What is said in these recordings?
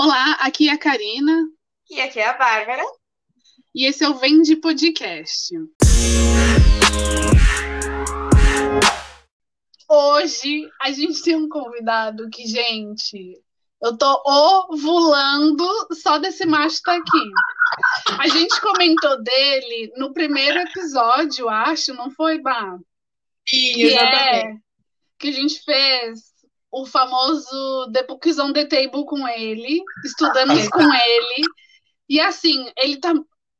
Olá, aqui é a Karina. E aqui é a Bárbara. E esse é o Vende Podcast. Hoje a gente tem um convidado que, gente, eu tô ovulando só desse macho tá aqui. A gente comentou dele no primeiro episódio, acho, não foi, Bah? Que é que a gente fez o famoso The Books on the Table com ele, estudamos com ele. E assim, ele tá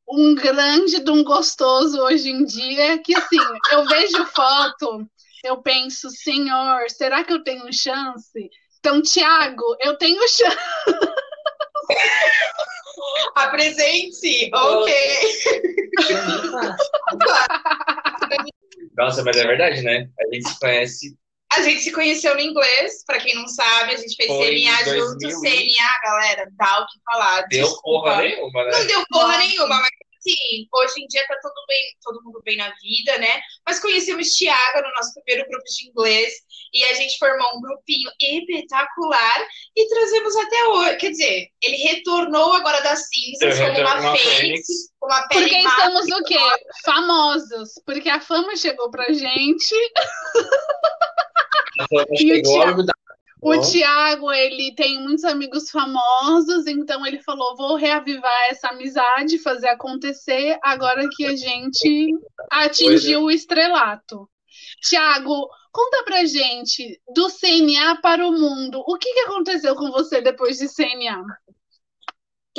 um grande de um gostoso hoje em dia, que assim, eu vejo foto, eu penso, senhor, será que eu tenho chance? Então, Tiago, eu tenho chance. Apresente, ok. Nossa, mas é verdade, né? A gente se conhece a gente se conheceu no inglês, pra quem não sabe, a gente fez Foi CNA junto. CNA, galera, o que falar. Deu Desculpa. porra nenhuma, né? Não deu porra Nossa. nenhuma, mas assim, hoje em dia tá todo, bem, todo mundo bem na vida, né? Mas conhecemos Tiago no nosso primeiro grupo de inglês e a gente formou um grupinho espetacular e trazemos até hoje. Quer dizer, ele retornou agora das cinzas como uma, uma fênix. fênix. Uma Porque estamos o quê? Famosos. Porque a fama chegou pra gente. e o Thiago, o ele tem muitos amigos famosos, então ele falou: vou reavivar essa amizade, fazer acontecer, agora que a gente atingiu o estrelato. Tiago, conta pra gente do CNA para o mundo. O que, que aconteceu com você depois de CNA?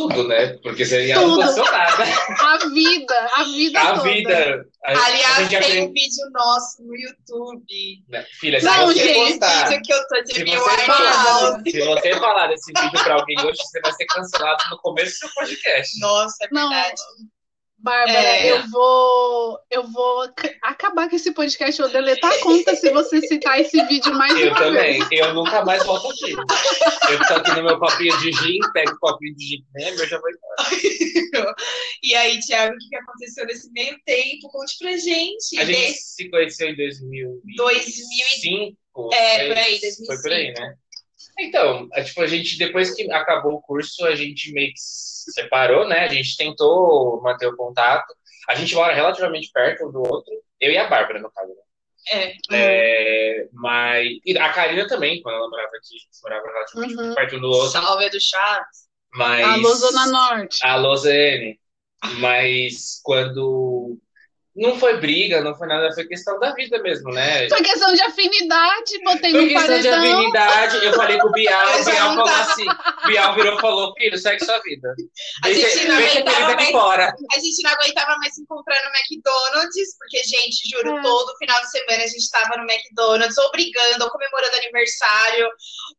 Tudo, né? Porque seria tudo. não. A vida, a vida a toda. vida. A, Aliás, tem aprende... um vídeo nosso no YouTube. Né, filha, não, se você gente, postar, que eu tô de se, você falar, se você falar desse vídeo pra alguém hoje, você vai ser cancelado no começo do seu podcast. Nossa, é verdade. Não. Bárbara, é... eu vou eu vou acabar com esse podcast, ou deletar a conta se você citar esse vídeo mais eu uma também. vez. Eu nunca mais volto aqui. Eu tô aqui no meu copinho de gin, pego o copinho de gin mesmo, eu já vou embora. e aí, Thiago, o que aconteceu nesse meio tempo? Conte pra gente. A gente se conheceu em 2005. É, por aí, 2005. Foi por aí, né? Então, é, tipo, a gente, depois que acabou o curso, a gente meio que se separou, né? A gente tentou manter o contato. A gente mora relativamente perto um do outro. Eu e a Bárbara, no caso. Né? É. é mas. E a Karina também, quando ela morava aqui, a gente morava relativamente uhum. perto um do outro. Salve do Chaves. Mas. Alô, Zona Norte. Alô, ZN. Mas quando não foi briga, não foi nada, foi questão da vida mesmo, né? Foi questão de afinidade, botei foi no questão paredão. de afinidade, eu falei com o Bial, o Bial falou assim, Bial virou e falou, filho, segue sua vida. A gente, não aguentava mais, fora. a gente não aguentava mais se encontrar no McDonald's, porque, gente, juro, é. todo final de semana a gente tava no McDonald's, ou brigando, ou comemorando aniversário,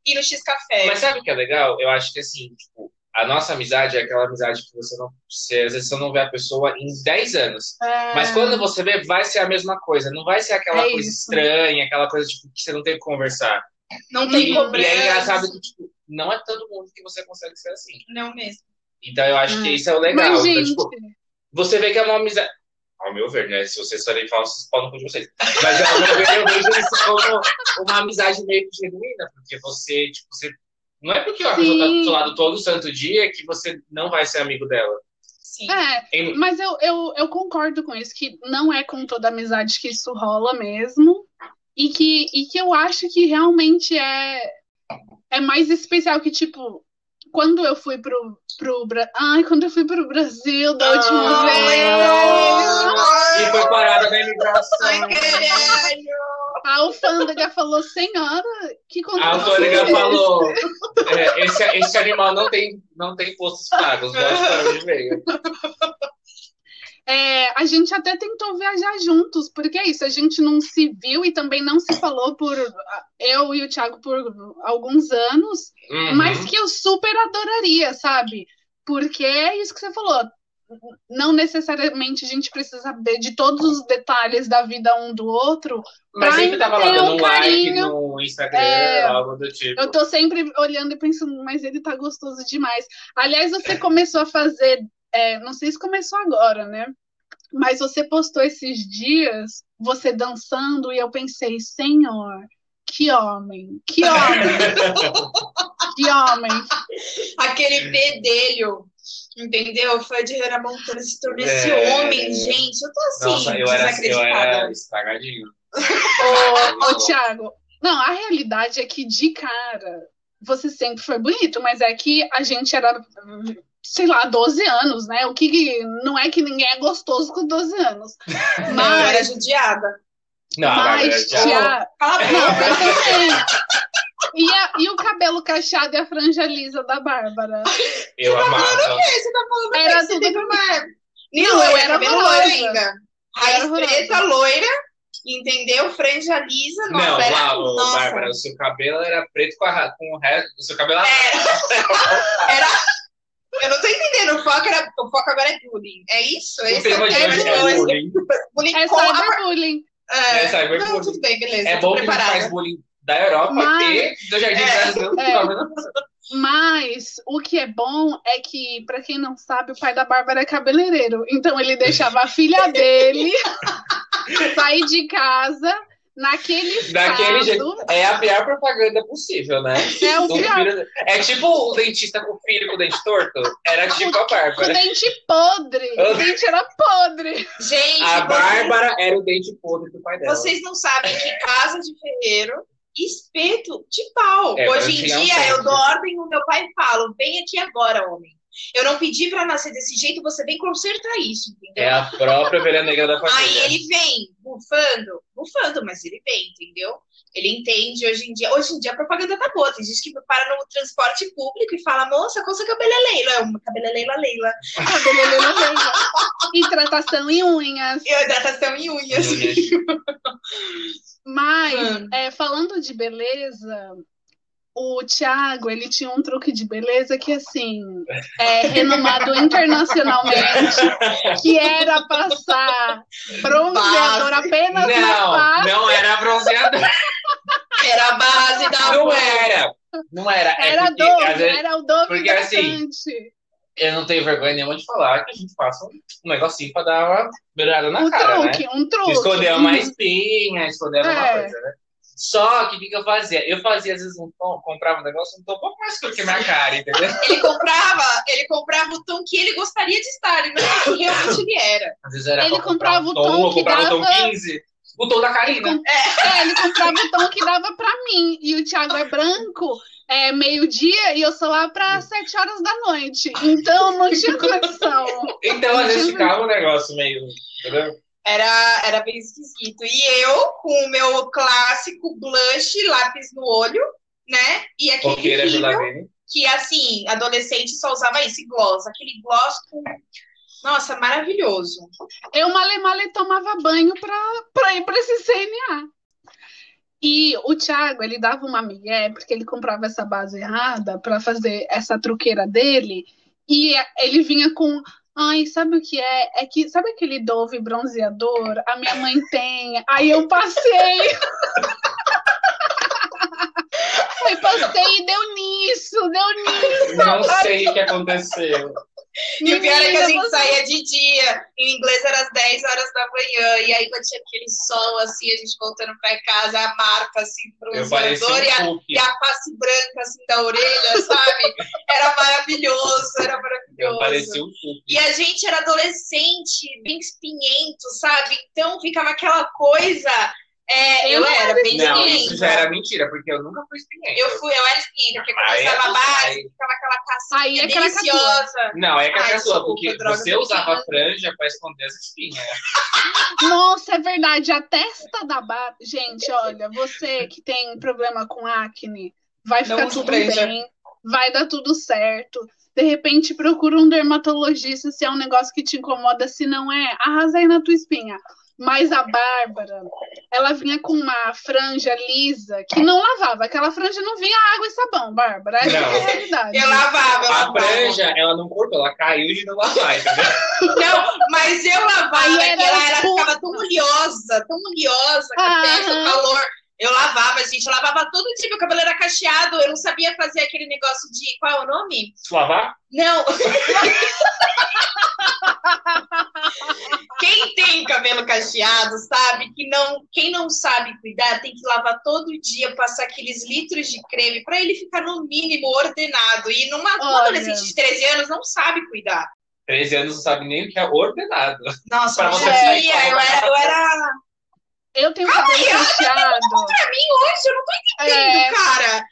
e no X-Café. Mas sabe o que é legal? Eu acho que, assim, tipo, a nossa amizade é aquela amizade que você não. Você, às vezes você não vê a pessoa em 10 anos. É... Mas quando você vê, vai ser a mesma coisa. Não vai ser aquela é coisa isso. estranha, aquela coisa tipo, que você não tem que conversar. Não tem problema. E é engraçado que, tipo, não é todo mundo que você consegue ser assim. Não mesmo. Então eu acho hum. que isso é o legal. Mas, então, tipo, você vê que é uma amizade. Ao meu ver, né? Se vocês forem falsos, podem com vocês. Mas ao meu ver, eu vejo isso como uma amizade meio genuína, porque você, tipo, você não é porque a pessoa tá do seu lado todo santo dia que você não vai ser amigo dela. Sim. É, mas eu, eu, eu concordo com isso, que não é com toda amizade que isso rola mesmo. E que, e que eu acho que realmente é, é mais especial que, tipo, quando eu fui pro, pro Ai, quando eu fui pro Brasil da última vez. E foi parada na imigração. Ai, caralho. A alfândega falou, senhora, que A alfândega falou, é, esse, esse animal não tem, não tem postos pagos, volte para onde veio. É, a gente até tentou viajar juntos, porque é isso, a gente não se viu e também não se falou por eu e o Thiago por alguns anos, uhum. mas que eu super adoraria, sabe? Porque é isso que você falou, não necessariamente a gente precisa saber de todos os detalhes da vida um do outro. Mas sempre tava lá dando um like no Instagram, é, algo do tipo. Eu tô sempre olhando e pensando, mas ele tá gostoso demais. Aliás, você começou a fazer, é, não sei se começou agora, né? Mas você postou esses dias, você dançando, e eu pensei, senhor, que homem, que homem, que homem. aquele pedelho. Entendeu? Foi de Hannah Montana se tornou esse É. homem, gente. Eu tô assim, Nossa, eu era, eu desacreditada. era estragadinho. Ô, ô, Thiago, não, a realidade é que de cara você sempre foi bonito, mas é que a gente era, sei lá, 12 anos, né? O que não é que ninguém é gostoso com 12 anos. Não, eu Mas, era judiada. Não, mas. Thiago, Cala a não, boca. eu também. E, a- e o cabelo cacheado e a franja lisa da Bárbara? Eu amava. Você tá falando Era que você tudo- teve uma... Não, loira, eu era cabelo loiro ainda. Raiz preta, loira, entendeu? Franja lisa, nossa, Não, era... lá, ô, nossa. Bárbara, o seu cabelo era preto com, a, com o resto. O seu cabelo era. Era... Eu não tô entendendo, o foco, era... o foco agora é bullying. É isso? O é hoje o é tema. bullying. bullying É cyberbullying. É, É. Não, tudo bem, beleza. É tô bom que a gente preparada. faz bullying da Europa Mas- e do Jardim É. Brasil. É. Mas o que é bom é que, pra quem não sabe, o pai da Bárbara é cabeleireiro. Então ele deixava a filha dele sair de casa naquele estado. Daquele jeito. É a pior propaganda possível, né? É o Do pior. filho- É tipo o dentista com o filho com o dente torto. Era tipo a O Bárbara. dente podre. O dente era podre. Gente, A Bárbara era o dente podre do pai dela. Vocês não sabem que casa de ferreiro, espeto de pau. É, Hoje em dia eu dou ordem no meu pai e falo: vem aqui agora, homem. Eu não pedi pra nascer desse jeito, você vem consertar isso, entendeu? É a própria ovelha negra da Aí família. ele vem bufando, bufando, mas ele vem, entendeu? Ele entende hoje em dia. Hoje em dia a propaganda tá boa. Tem gente que para no transporte público e fala: moça, qual seu cabelo é Leila? É uma cabelo é Leila Leila. Cabeleireiro mesmo. Hidratação e unhas. E hidratação em unhas. Mas, Hum. é, falando de beleza, o Thiago, ele tinha um truque de beleza que, assim, é renomado internacionalmente, que era passar bronzeador apenas na Não, face. não era bronzeador. Era a base da Não era. Não era. É Era porque, Dove, às vezes, era o Dove porque, assim, eu não tenho vergonha nenhuma de falar que a gente faça um negocinho pra dar uma beirada na um cara, né? truque, um truque. Esconder uma espinha, esconder alguma É. coisa, né? Só que o que, eu fazia? Eu fazia, às vezes, um tom, comprava um negócio um tom um pouco mais escuro que a minha cara, entendeu? Ele comprava, ele comprava o tom que ele gostaria de estar, e não que realmente ele era. Às vezes era Ele comprava um o tom eu que tom dava- 15, o tom da Karina. É, ele comprava o tom que dava pra mim. E o Thiago é branco, é meio-dia, e eu sou lá pra sete horas da noite. Então não tinha condição. Então, às vezes, ficava um negócio meio. Entendeu? Era, era bem esquisito. E eu, com o meu clássico blush, lápis no olho, né? E aquele Lavene. que, assim, adolescente só usava esse gloss. Aquele gloss com... Nossa, maravilhoso. Eu male male tomava banho pra ir pra esse CNA. E o Thiago, ele dava uma migué, porque ele comprava essa base errada pra fazer essa truqueira dele. E ele vinha com. Ai, sabe o que é? É que, sabe aquele Dove bronzeador? A minha mãe tem. Aí eu passei. Aí passei e deu nisso, deu nisso. Não sei o que aconteceu. E o pior é que a gente você- saía de dia. Em inglês era às 10 horas da manhã. E aí quando tinha aquele sol, assim, a gente voltando pra casa, a marca, assim, bronzeador e a um e a face branca assim da orelha, sabe? Era maravilhoso, era maravilhoso. parecia um cookie. E a gente era adolescente, bem espinhento, sabe? Então ficava aquela coisa. É, Eu eu era bem Não, isso já era mentira, porque eu nunca fui espinhento. Eu fui, eu era espinhenta, porque Aí começava é a base, aí- ficava aquela Aí casquinha é deliciosa. Não, é que Ai, a sua, desculpa, porque droga, você usava franja pra esconder as espinhas. Nossa, é verdade. A testa da barba. Gente, olha, você que tem problema com acne, vai ficar tudo franja. bem, vai dar tudo certo. De repente, procura um dermatologista se é um negócio que te incomoda. Se não é, arrasa aí na tua espinha. Mas a Bárbara, ela vinha com uma franja lisa que não lavava. Aquela franja não vinha água e sabão, Bárbara. Essa Não. é a realidade. Eu lavava, eu A lavava. franja, ela não cortou, ela caiu de não lavar, entendeu? Não, mas eu lavava, Aí que era ela, ficava tão oleosa, tão oleosa, com a testa, o calor. Eu lavava, gente, eu lavava todo dia, meu cabelo era cacheado, eu não sabia fazer aquele negócio de. Qual é o nome? Lavar? Não. Quem tem cabelo cacheado sabe que não, quem não sabe cuidar tem que lavar todo dia, passar aqueles litros de creme para ele ficar no mínimo ordenado. E numa uma adolescente de 13 anos não sabe cuidar. 13 anos não sabe nem o que é ordenado. Nossa, Pra eu você sabia, eu era, eu era. Eu tenho cabelo cacheado. Pra mim hoje, eu não tô entendendo, É, cara.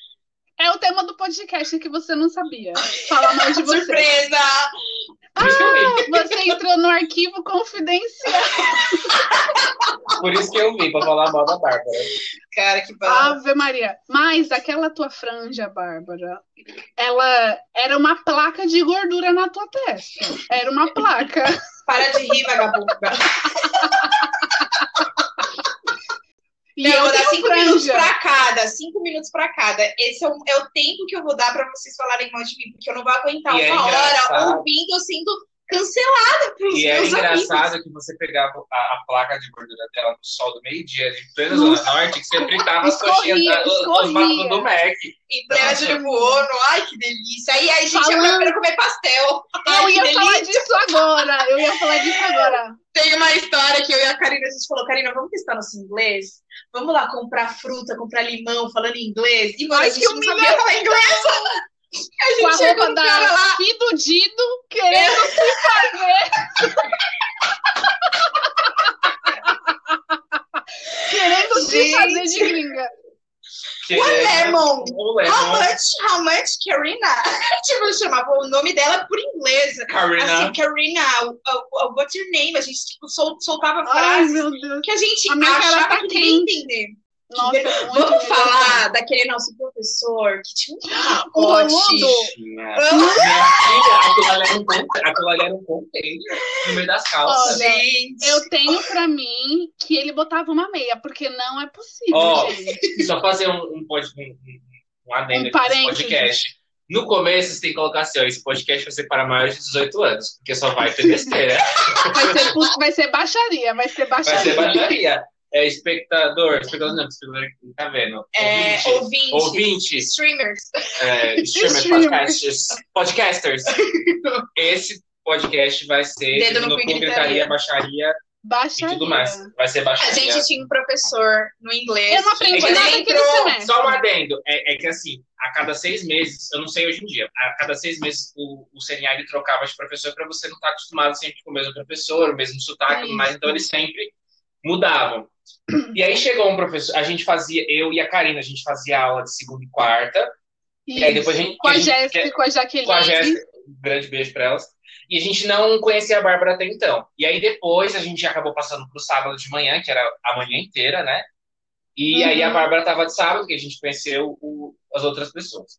é o tema do podcast que você não sabia. Fala mal de você. Surpresa! Vi. Você entrou no arquivo confidencial. Por isso que eu vim, pra falar mal da Bárbara. Cara, que bom. Ave Maria. Mas aquela tua franja, Bárbara, ela era uma placa de gordura na tua testa. Era uma placa. Para de rir, vagabunda. E Não, eu vou dar cinco minutos franja. pra cada, cinco minutos pra cada. Esse é o, é o tempo que eu vou dar pra vocês falarem mal de mim, porque eu não vou aguentar E é uma hora engraçado. ouvindo eu sendo cancelada pelos E é meus amigos. engraçado que você pegava a, a placa de gordura dela no sol do meio-dia, de plena Zona Norte, que você fritava as coxinhas, batutos do Mac. Em plena Júlio Buono, ai que delícia. Aí, aí a gente Falando- ia pra comer pastel. Ai, Eu ia delícia. falar disso agora. Eu ia falar disso agora. Tem uma história que eu e a Karina, a gente falou, Karina, vamos testar nosso inglês? Vamos lá comprar fruta, comprar limão, falando inglês. E, mano, Ai, a gente que não sabia falar inglês. A Com a gente chegou roupa cara lá, Fidudido, querendo se fazer. querendo se Gente. fazer de gringa. One é- lemon. How lemon. much? How much, Karina? tipo, eu chamava o nome dela por inglês. Karina. Assim, Karina, uh, uh, what's your name? A gente tipo, sol- soltava Ai, frases meu Deus. que a gente A cara achava tá que ninguém entender. Nossa, Vamos falar daquele nosso professor que tinha um O pacote. Roludo. Minha minha filha, aquilo ali era um um container no meio das calças. Olha, Gente, Eu tenho pra mim que ele botava uma meia, porque não é possível, Ó, gente. Só fazer um, um, um, um, adendo Um aqui podcast. No começo, você tem que colocar assim, ó, esse podcast vai ser para maiores de 18 anos, porque só vai ter besteira. Vai ser, vai ser baixaria, vai ser vai ser baixaria. Baixaria. É espectador, espectador não, espectador que tá vendo. é, Ouvinte, ouvinte, ouvintes, streamers. é, streamers, podcasters, podcasters. Esse podcast vai ser Dedo no no cu gritaria. gritaria, baixaria e Baixaria. tudo mais. Vai ser A baixaria. gente tinha um professor no inglês. Eu não aprendi É nada ele entrou- semestre. Só um adendo, é, é que assim, a cada seis meses, eu não sei hoje em dia, a cada seis meses o, o CNA ele trocava de professor para você não estar acostumado sempre com o mesmo professor, o mesmo sotaque, Isso. mas então eles sempre mudavam. E aí chegou um professor, a gente fazia, eu e a Karina, a gente fazia aula de segunda e quarta, e aí depois a gente- Com a a Jéssica e com a Jaqueline. com a Jéssica, um grande beijo para elas. E a gente não conhecia a Bárbara até então. E aí depois a gente acabou passando pro sábado de manhã, que era a manhã inteira, né? E Uhum. aí a Bárbara tava de sábado, que a gente conheceu o- as outras pessoas.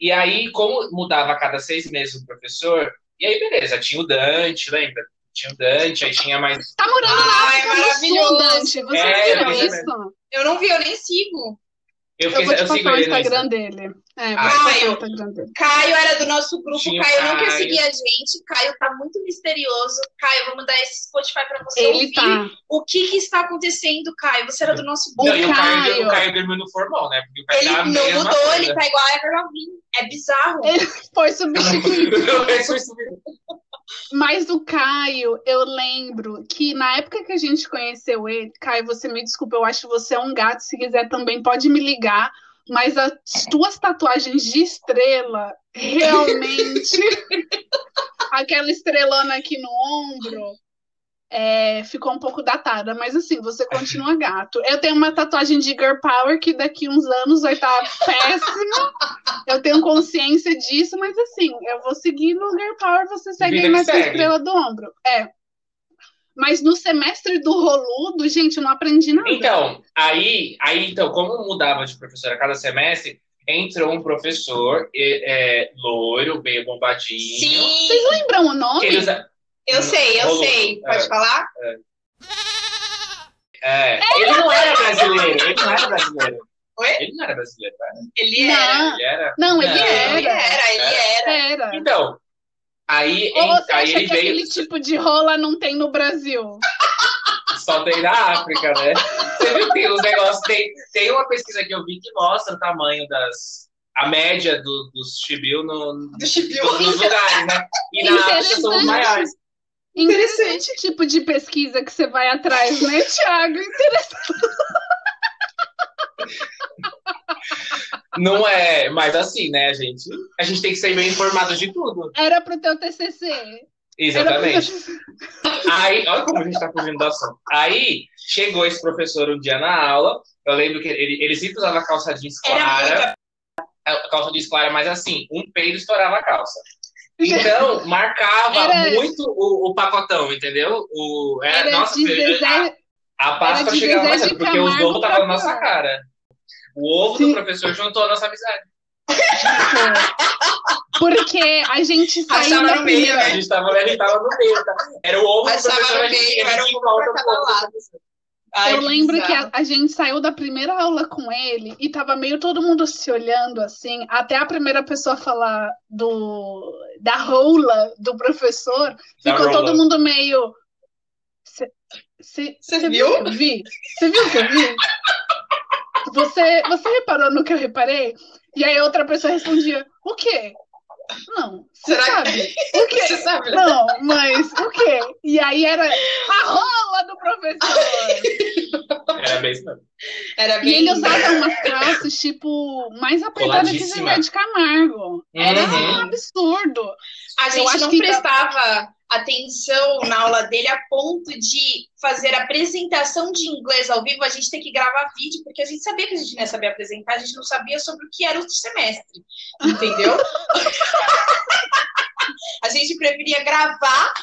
E aí, como mudava a cada seis meses o professor, e aí beleza, tinha o Dante, lembra? Tinha o Dante, aí tinha mais. Tá morando na Ai, África do Sul, maravilhoso. Dante. Você É, viu eu isso? Eu não vi, eu nem sigo. Eu, Eu vou te eu passar o ele Instagram dele. É, Ah, te passar eu- o Instagram dele. Caio era do nosso grupo. Tinha o Caio não quer Caio. seguir a gente. Caio tá muito misterioso. Caio, vou mandar esse Spotify pra você Ele ouvir. tá. O que que está acontecendo, Caio? Você era do nosso Não, grupo. o Caio, Caio. o Caio dormiu no formal, né? Porque o Caio Ele tá não mudou, coisa. ele tá igual a Ever. É bizarro. Foi substituído. Eu Mas o Caio, eu lembro que na época que a gente conheceu ele, Caio, você me desculpa, eu acho que você é um gato, se quiser também pode me ligar, mas as tuas tatuagens de estrela, realmente, aquela estrelona aqui no ombro, é, ficou um pouco datada, mas assim, você continua gato. Eu tenho uma tatuagem de Girl Power que daqui uns anos vai estar péssima. Eu tenho consciência disso, mas assim, eu vou seguir no Girl Power, você segue aí nessa segue. estrela do ombro. É. Mas no semestre do roludo, gente, eu não aprendi nada. Então, aí, aí, então, como mudava de professor a cada semestre, entrou um professor e- é, loiro, meio bombadinho. Sim, Vocês lembram o nome? ele usa- eu sei, eu Rolou. sei. Pode É. falar? é, ele não era brasileiro, ele não era brasileiro. Oi? Ele não era brasileiro, cara. Ele era. Não, Ele era. não, ele Não, era. Ele era, ele era. Era. Então, aí, Ou você aí acha ele que veio. aquele tipo de rola não tem no Brasil? Só tem na África, né? Você viu que tem os negócios. Tem, tem uma pesquisa que eu vi que mostra o tamanho das. A média do, dos chibiu no, Do Chibiu. nos lugares, né? E na África são os maiores. Interessante tipo de pesquisa que você vai atrás, né, Thiago? Interessante. Não é, mas assim, né, a gente, a gente tem que ser bem informado de tudo. Era pro teu TCC. Exatamente. Aí, olha como a gente tá fugindo do assunto. Aí, chegou esse professor um dia na aula, eu lembro que ele, ele sempre usava calça jeans clara, calça jeans clara, mas assim, um peido estourava a calça. Então, marcava Era- muito o, o pacotão, entendeu? O, é, Era nossa, de Zezé, a, a Páscoa era de chegava mais de porque os ovos estavam na nossa cara. O ovo Sim. do professor juntou a nossa amizade. porque a gente saiu no meio, primeira... A gente tava, a gente tava no meio, tá? Era o ovo do professor, a gente, meio, era um volta pra cada pouco. lado. Ai, eu lembro que bizarro. a, a gente saiu da primeira aula com ele e tava meio todo mundo se olhando assim, até a primeira pessoa falar do da rola do professor, Da ficou rola. todo mundo meio Você viu viu? que vi? Você viu o que eu vi? Você, você reparou no que eu reparei? E aí outra pessoa respondia, o quê? Não, você Será que- sabe. O quê? Você sabe? Não, mas o quê? E aí era a rola do professor. Era mesmo. Era E bem ele usava umas calças, tipo, mais apertadas que Coladíssima. Zezé de Camargo. Era Uhum. um absurdo. A Eu gente acho não que- prestava atenção na aula dele a ponto de fazer apresentação de inglês ao vivo, a gente ter que gravar vídeo, porque a gente sabia que a gente não ia saber apresentar, a gente não sabia sobre o que era o semestre, entendeu? a gente preferia gravar,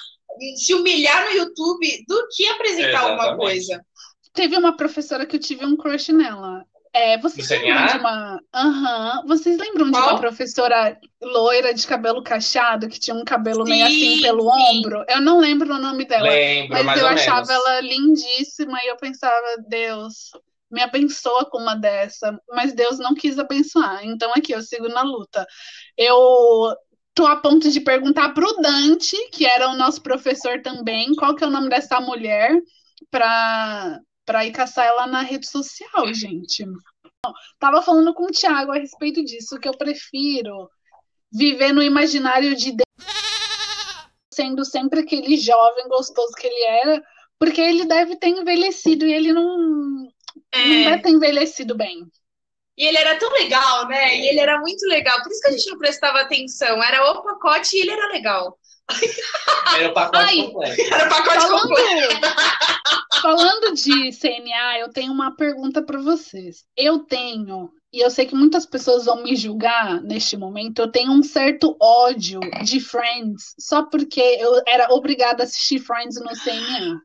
se humilhar no YouTube, do que apresentar alguma coisa. Teve uma professora que eu tive um crush nela. É, vocês lembram de uma. Aham. Vocês lembram de Qual? uma professora loira de cabelo cacheado, que tinha um cabelo meio assim Sim, pelo sim. ombro? Eu não lembro o nome dela. Lembro, Mas eu achava menos. ela lindíssima e eu pensava, Deus, me abençoa com uma dessa. Mas Deus não quis abençoar. Então aqui, eu sigo na luta. Eu tô a ponto de perguntar pro Dante, que era o nosso professor também, qual que é o nome dessa mulher, pra, pra ir caçar ela na rede social, gente. Não, Tava falando com o Thiago a respeito disso, que eu prefiro viver no imaginário de sendo sempre aquele jovem gostoso que ele era, porque ele deve ter envelhecido e ele não, não É. deve ter envelhecido bem. E ele era tão legal, né? E ele era muito legal. Por isso que a gente não prestava atenção. Era o pacote e ele era legal. Era o pacote Ai. completo. Era o pacote Falando, completo. falando de CNA, eu tenho uma pergunta para vocês. Eu tenho, e eu sei que muitas pessoas vão me julgar neste momento, eu tenho um certo ódio de Friends, só porque eu era obrigada a assistir Friends no CNA.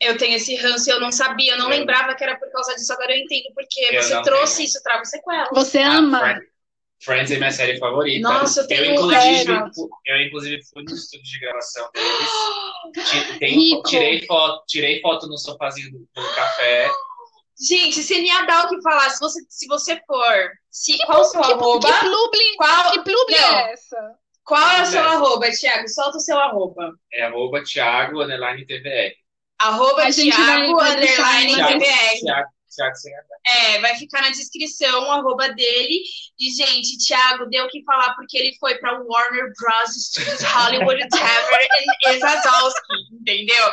Eu tenho esse ranço e eu não sabia, eu não Eu- lembrava que era por causa disso. Agora eu entendo porque Eu você trouxe tenho. isso, trago sequela. Você Ah, ama? Friends- é minha série favorita. Nossa, eu eu, tenho inclusive, raiva. eu inclusive fui no estúdio de gravação deles. Rico. tirei foto, tirei foto no sofazinho do, do café. Gente, seria dar o que falar. Se você, se você for. Se, qual o seu Que, arroba? que publi, Qual, que publi é essa? qual é o seu Não. arroba, Thiago? Solta o seu arroba. É arroba Thiago underline TVR. Arroba Thiago underline Thiago, TVR. Thiago, Thiago sem H. É, vai ficar na descrição o arroba dele. E, gente, Thiago deu o que falar porque ele foi pra Warner Bros. Studios Hollywood Tavern em Exazowski, entendeu?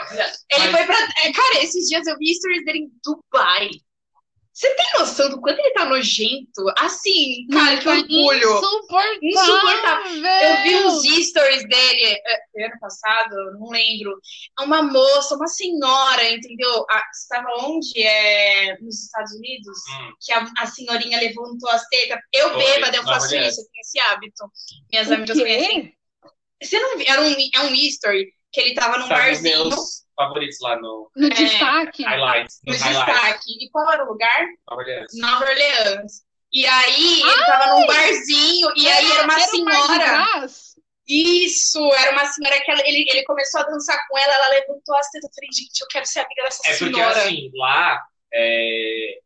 Ele Mas- foi pra. é, Cara, esses dias eu vi stories dele em Dubai. Você tem noção do quanto ele tá nojento? Assim, cara, que orgulho. Insuportável. Insuportável. Eu vi uns stories dele é, foi ano passado, não lembro. Uma moça, uma senhora, entendeu? Estava onde? É, nos Estados Unidos? Hum. Que a, a senhorinha levantou as tetas. Eu Foi, bêbada, eu faço Orleans. isso, eu tenho esse hábito. Minhas O amigas conhecem. quê? Você não viu? Era um, é um history que ele tava num nos barzinho, meus favoritos lá no No É. destaque? highlights. no No highlights. destaque. E qual era o lugar? Nova Orleans. Nova Orleans. E aí, ele tava num barzinho, e aí era uma Mardi senhora. Isso, era uma senhora que ela- ele, ele começou a dançar com ela, ela levantou as tetas. Eu falei, gente, eu quero ser amiga dessa É porque, senhora. assim, lá, é,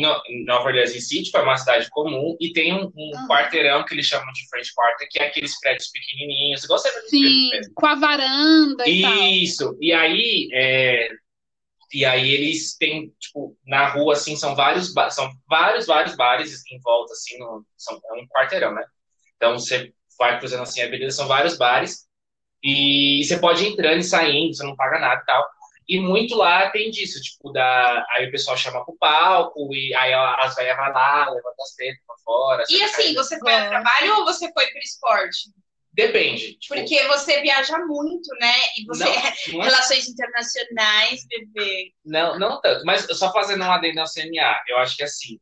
Nova Orleans em si, tipo, é uma cidade comum e tem um, um Aham. quarteirão que eles chamam de French Quarter, que é aqueles prédios pequenininhos, igual você Sim, com a varanda e tal. Isso, e aí, é, e aí eles têm, tipo, na rua, assim, são vários, são vários, vários bares em volta, assim, no, são, é um quarteirão, né? Então, você vai cruzando, assim, a avenida, são vários bares, E você pode ir entrando e saindo, você não paga nada e tal. E muito lá tem disso, tipo, da... aí o pessoal chama pro palco, e aí as velhas vão lá, levanta as tetas pra fora. E assim, você foi a trabalho ou você foi pro esporte? Depende. Tipo... Porque você viaja muito, né? E você. Não, não é... Relações internacionais, bebê. Não, não tanto. Mas só fazendo um adendo ao CNA, eu acho que assim,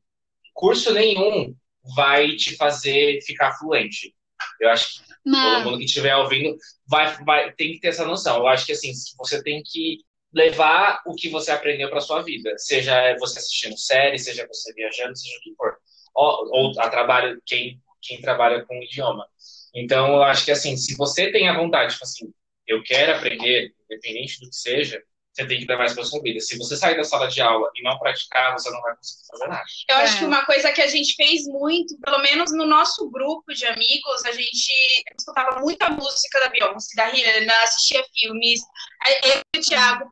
curso nenhum vai te fazer ficar fluente. Eu acho que não. todo mundo que estiver ouvindo vai, vai, tem que ter essa noção. Eu acho que assim, você tem que levar o que você aprendeu para sua vida, seja você assistindo série, seja você viajando, seja o que for, ou, ou a trabalho quem quem trabalha com idioma. Então, eu acho que assim, se você tem a vontade, tipo assim, eu quero aprender, independente do que seja, você tem que levar isso para sua vida. Se você sair da sala de aula e não praticar, você não vai conseguir fazer nada. Eu acho que é. uma coisa que a gente fez muito, pelo menos no nosso grupo de amigos, a gente escutava muita música da Beyoncé, da Rihanna, assistia filmes. Eu e o Thiago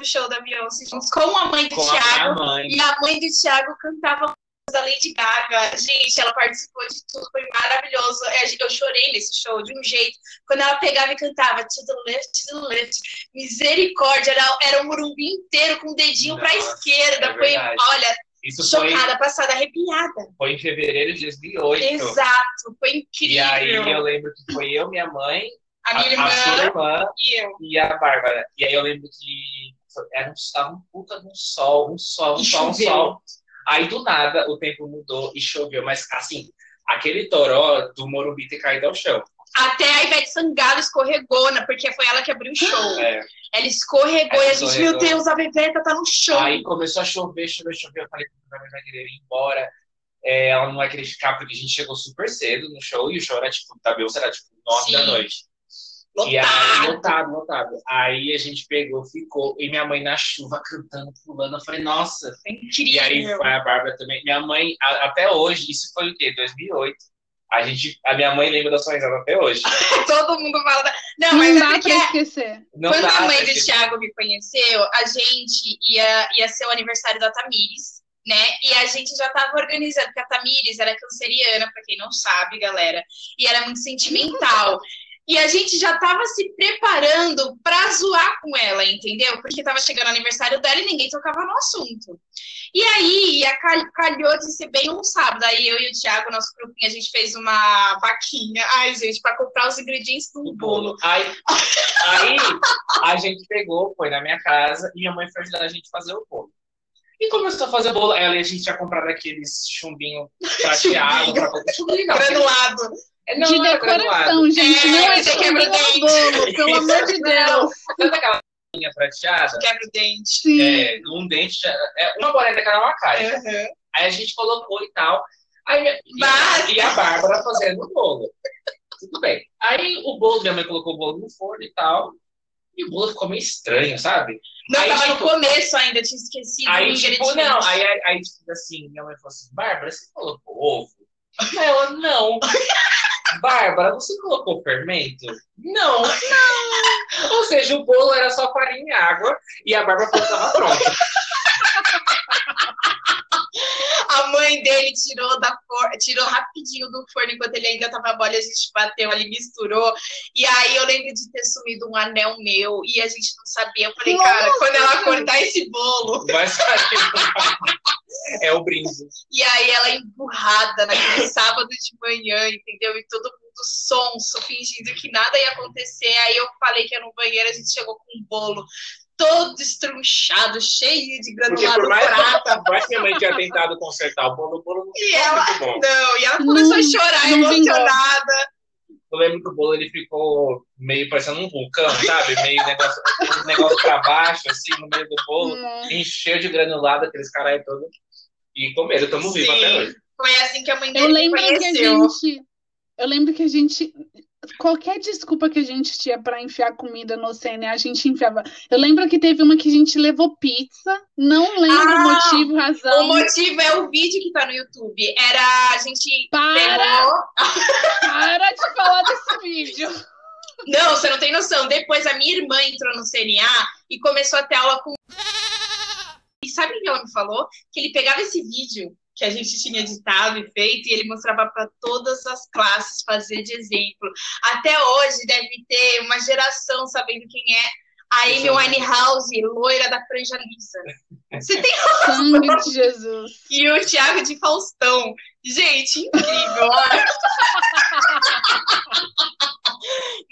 o show da Beyoncé juntos com a mãe do com Thiago. A mãe. E a mãe do Thiago cantava da Lady Gaga. Gente, ela participou de tudo, foi maravilhoso. É, eu chorei nesse show de um jeito. Quando ela pegava e cantava To the left, to the left, misericórdia, era, era um murumbi inteiro com o dedinho para esquerda. É foi, olha, isso chocada, foi, passada, arrepiada. Foi em fevereiro de 2008. Exato, foi incrível. E aí eu lembro que foi eu, minha mãe, a minha irmã, a sua irmã e eu. E a Bárbara. E aí eu lembro que era um, estava um puta de um sol, um sol, um e sol, choveu. um sol. Aí do nada o tempo mudou e choveu, mas assim, aquele toró do Morumbi ter caído ao chão. Até a Ivete Sangalo escorregou, né? Porque foi ela que abriu o show. É. Ela escorregou ela e a gente, escorregou. meu Deus, a Ivete tá no chão. Aí começou a chover, chover, chover. Eu falei que a vai querer ir embora. É, ela não vai querer ficar, porque a gente chegou super cedo no show e o show era tipo, da Beyoncé era tipo nove da noite. Lotado. E aí, lotado, lotado. Aí a gente pegou, ficou, e minha mãe na chuva cantando, pulando. Eu falei, nossa. Incrível. E aí foi a Bárbara também. Minha mãe, a, até hoje, isso foi o quê? 2008. A gente, a minha mãe lembra da sua risada até hoje. Todo mundo fala. Da... Não, mas não é porque esquecer. Não quando a mãe do Thiago me conheceu, a gente ia, ia ser o aniversário da Tamires, né? E a gente já estava organizando, porque a Tamires era canceriana, para quem não sabe, galera, e era muito sentimental. E a gente já estava se preparando para zoar com ela, entendeu? Porque estava chegando o aniversário dela e ninguém tocava no assunto. E aí, a calhou de ser bem um sábado. Aí eu e o Thiago, nosso grupinho, a gente fez uma vaquinha. Ai, gente, para comprar os ingredientes do bolo. Aí, aí a gente pegou, foi na minha casa e minha mãe foi ajudar a gente a fazer o bolo. E começou a fazer bolo. Ela e a gente tinha comprado aqueles chumbinho prateado. Pra... Chumbinho, não, granulado. É, não, de é decoração, gente. É, não é quebra dente. Bolo, pelo amor de Deus. Sabe aquela linha prateada? Quebra o dente. Sim. É, um dente, já, é, uma bolinha daquela uma caixa. Uhum. Aí a gente colocou e tal. Aí, e, a, e a Bárbara fazendo o bolo. Tudo bem. Aí o bolo, minha mãe colocou o bolo no forno e tal. E o bolo ficou meio estranho, sabe? Não, aí, tava tipo, no começo ainda, tinha esquecido. Aí, tipo, não, aí, aí, aí, tipo, assim, minha mãe falou assim, Bárbara, você colocou ovo? Ela, não. Bárbara, você colocou fermento? Não. Não. Ou seja, o bolo era só farinha e água e a Bárbara falou que estava pronta. A mãe dele tirou da for... tirou rapidinho do forno enquanto ele ainda tava mole, a gente bateu ali, misturou. E aí eu lembro de ter sumido um anel meu e a gente não sabia. Eu falei, Nossa, cara, quando ela cortar esse bolo. Vai sair. É o brinde. E aí ela emburrada naquele sábado de manhã, entendeu? E todo mundo sonso, fingindo que nada ia acontecer. Aí eu falei que era no banheiro, a gente chegou com um bolo todo estrunchado, cheio de granulado por mais prata. Que, mais que a mãe tinha tentado consertar o bolo, o bolo não e ela, Não, e ela começou não, a chorar, emocionada. Eu lembro que o bolo ele ficou meio parecendo um vulcão, sabe? Meio negócio, negócio pra baixo, assim, no meio do bolo. Hum. Encheu de granulado, aqueles caras todos. E comeram, estamos vivos até hoje. Foi assim que a mãe dele eu lembro conheceu. Que a gente, eu lembro que a gente qualquer desculpa que a gente tinha para enfiar comida no CNA, a gente enfiava. Eu lembro que teve uma que a gente levou pizza, não lembro ah, o motivo, razão. O motivo é o vídeo que tá no YouTube. Era a gente. Para! Pegou... Para de falar desse vídeo. Não, você não tem noção. Depois a minha irmã entrou no CNA e começou a ter aula com. E sabe o que ela me falou? Que ele pegava esse vídeo que a gente tinha editado e feito, e ele mostrava para todas as classes fazer de exemplo. Até hoje deve ter uma geração sabendo quem é a Amy Winehouse, loira da franja lisa. Você tem Sangue de Jesus. E o Thiago de Faustão. Gente, incrível.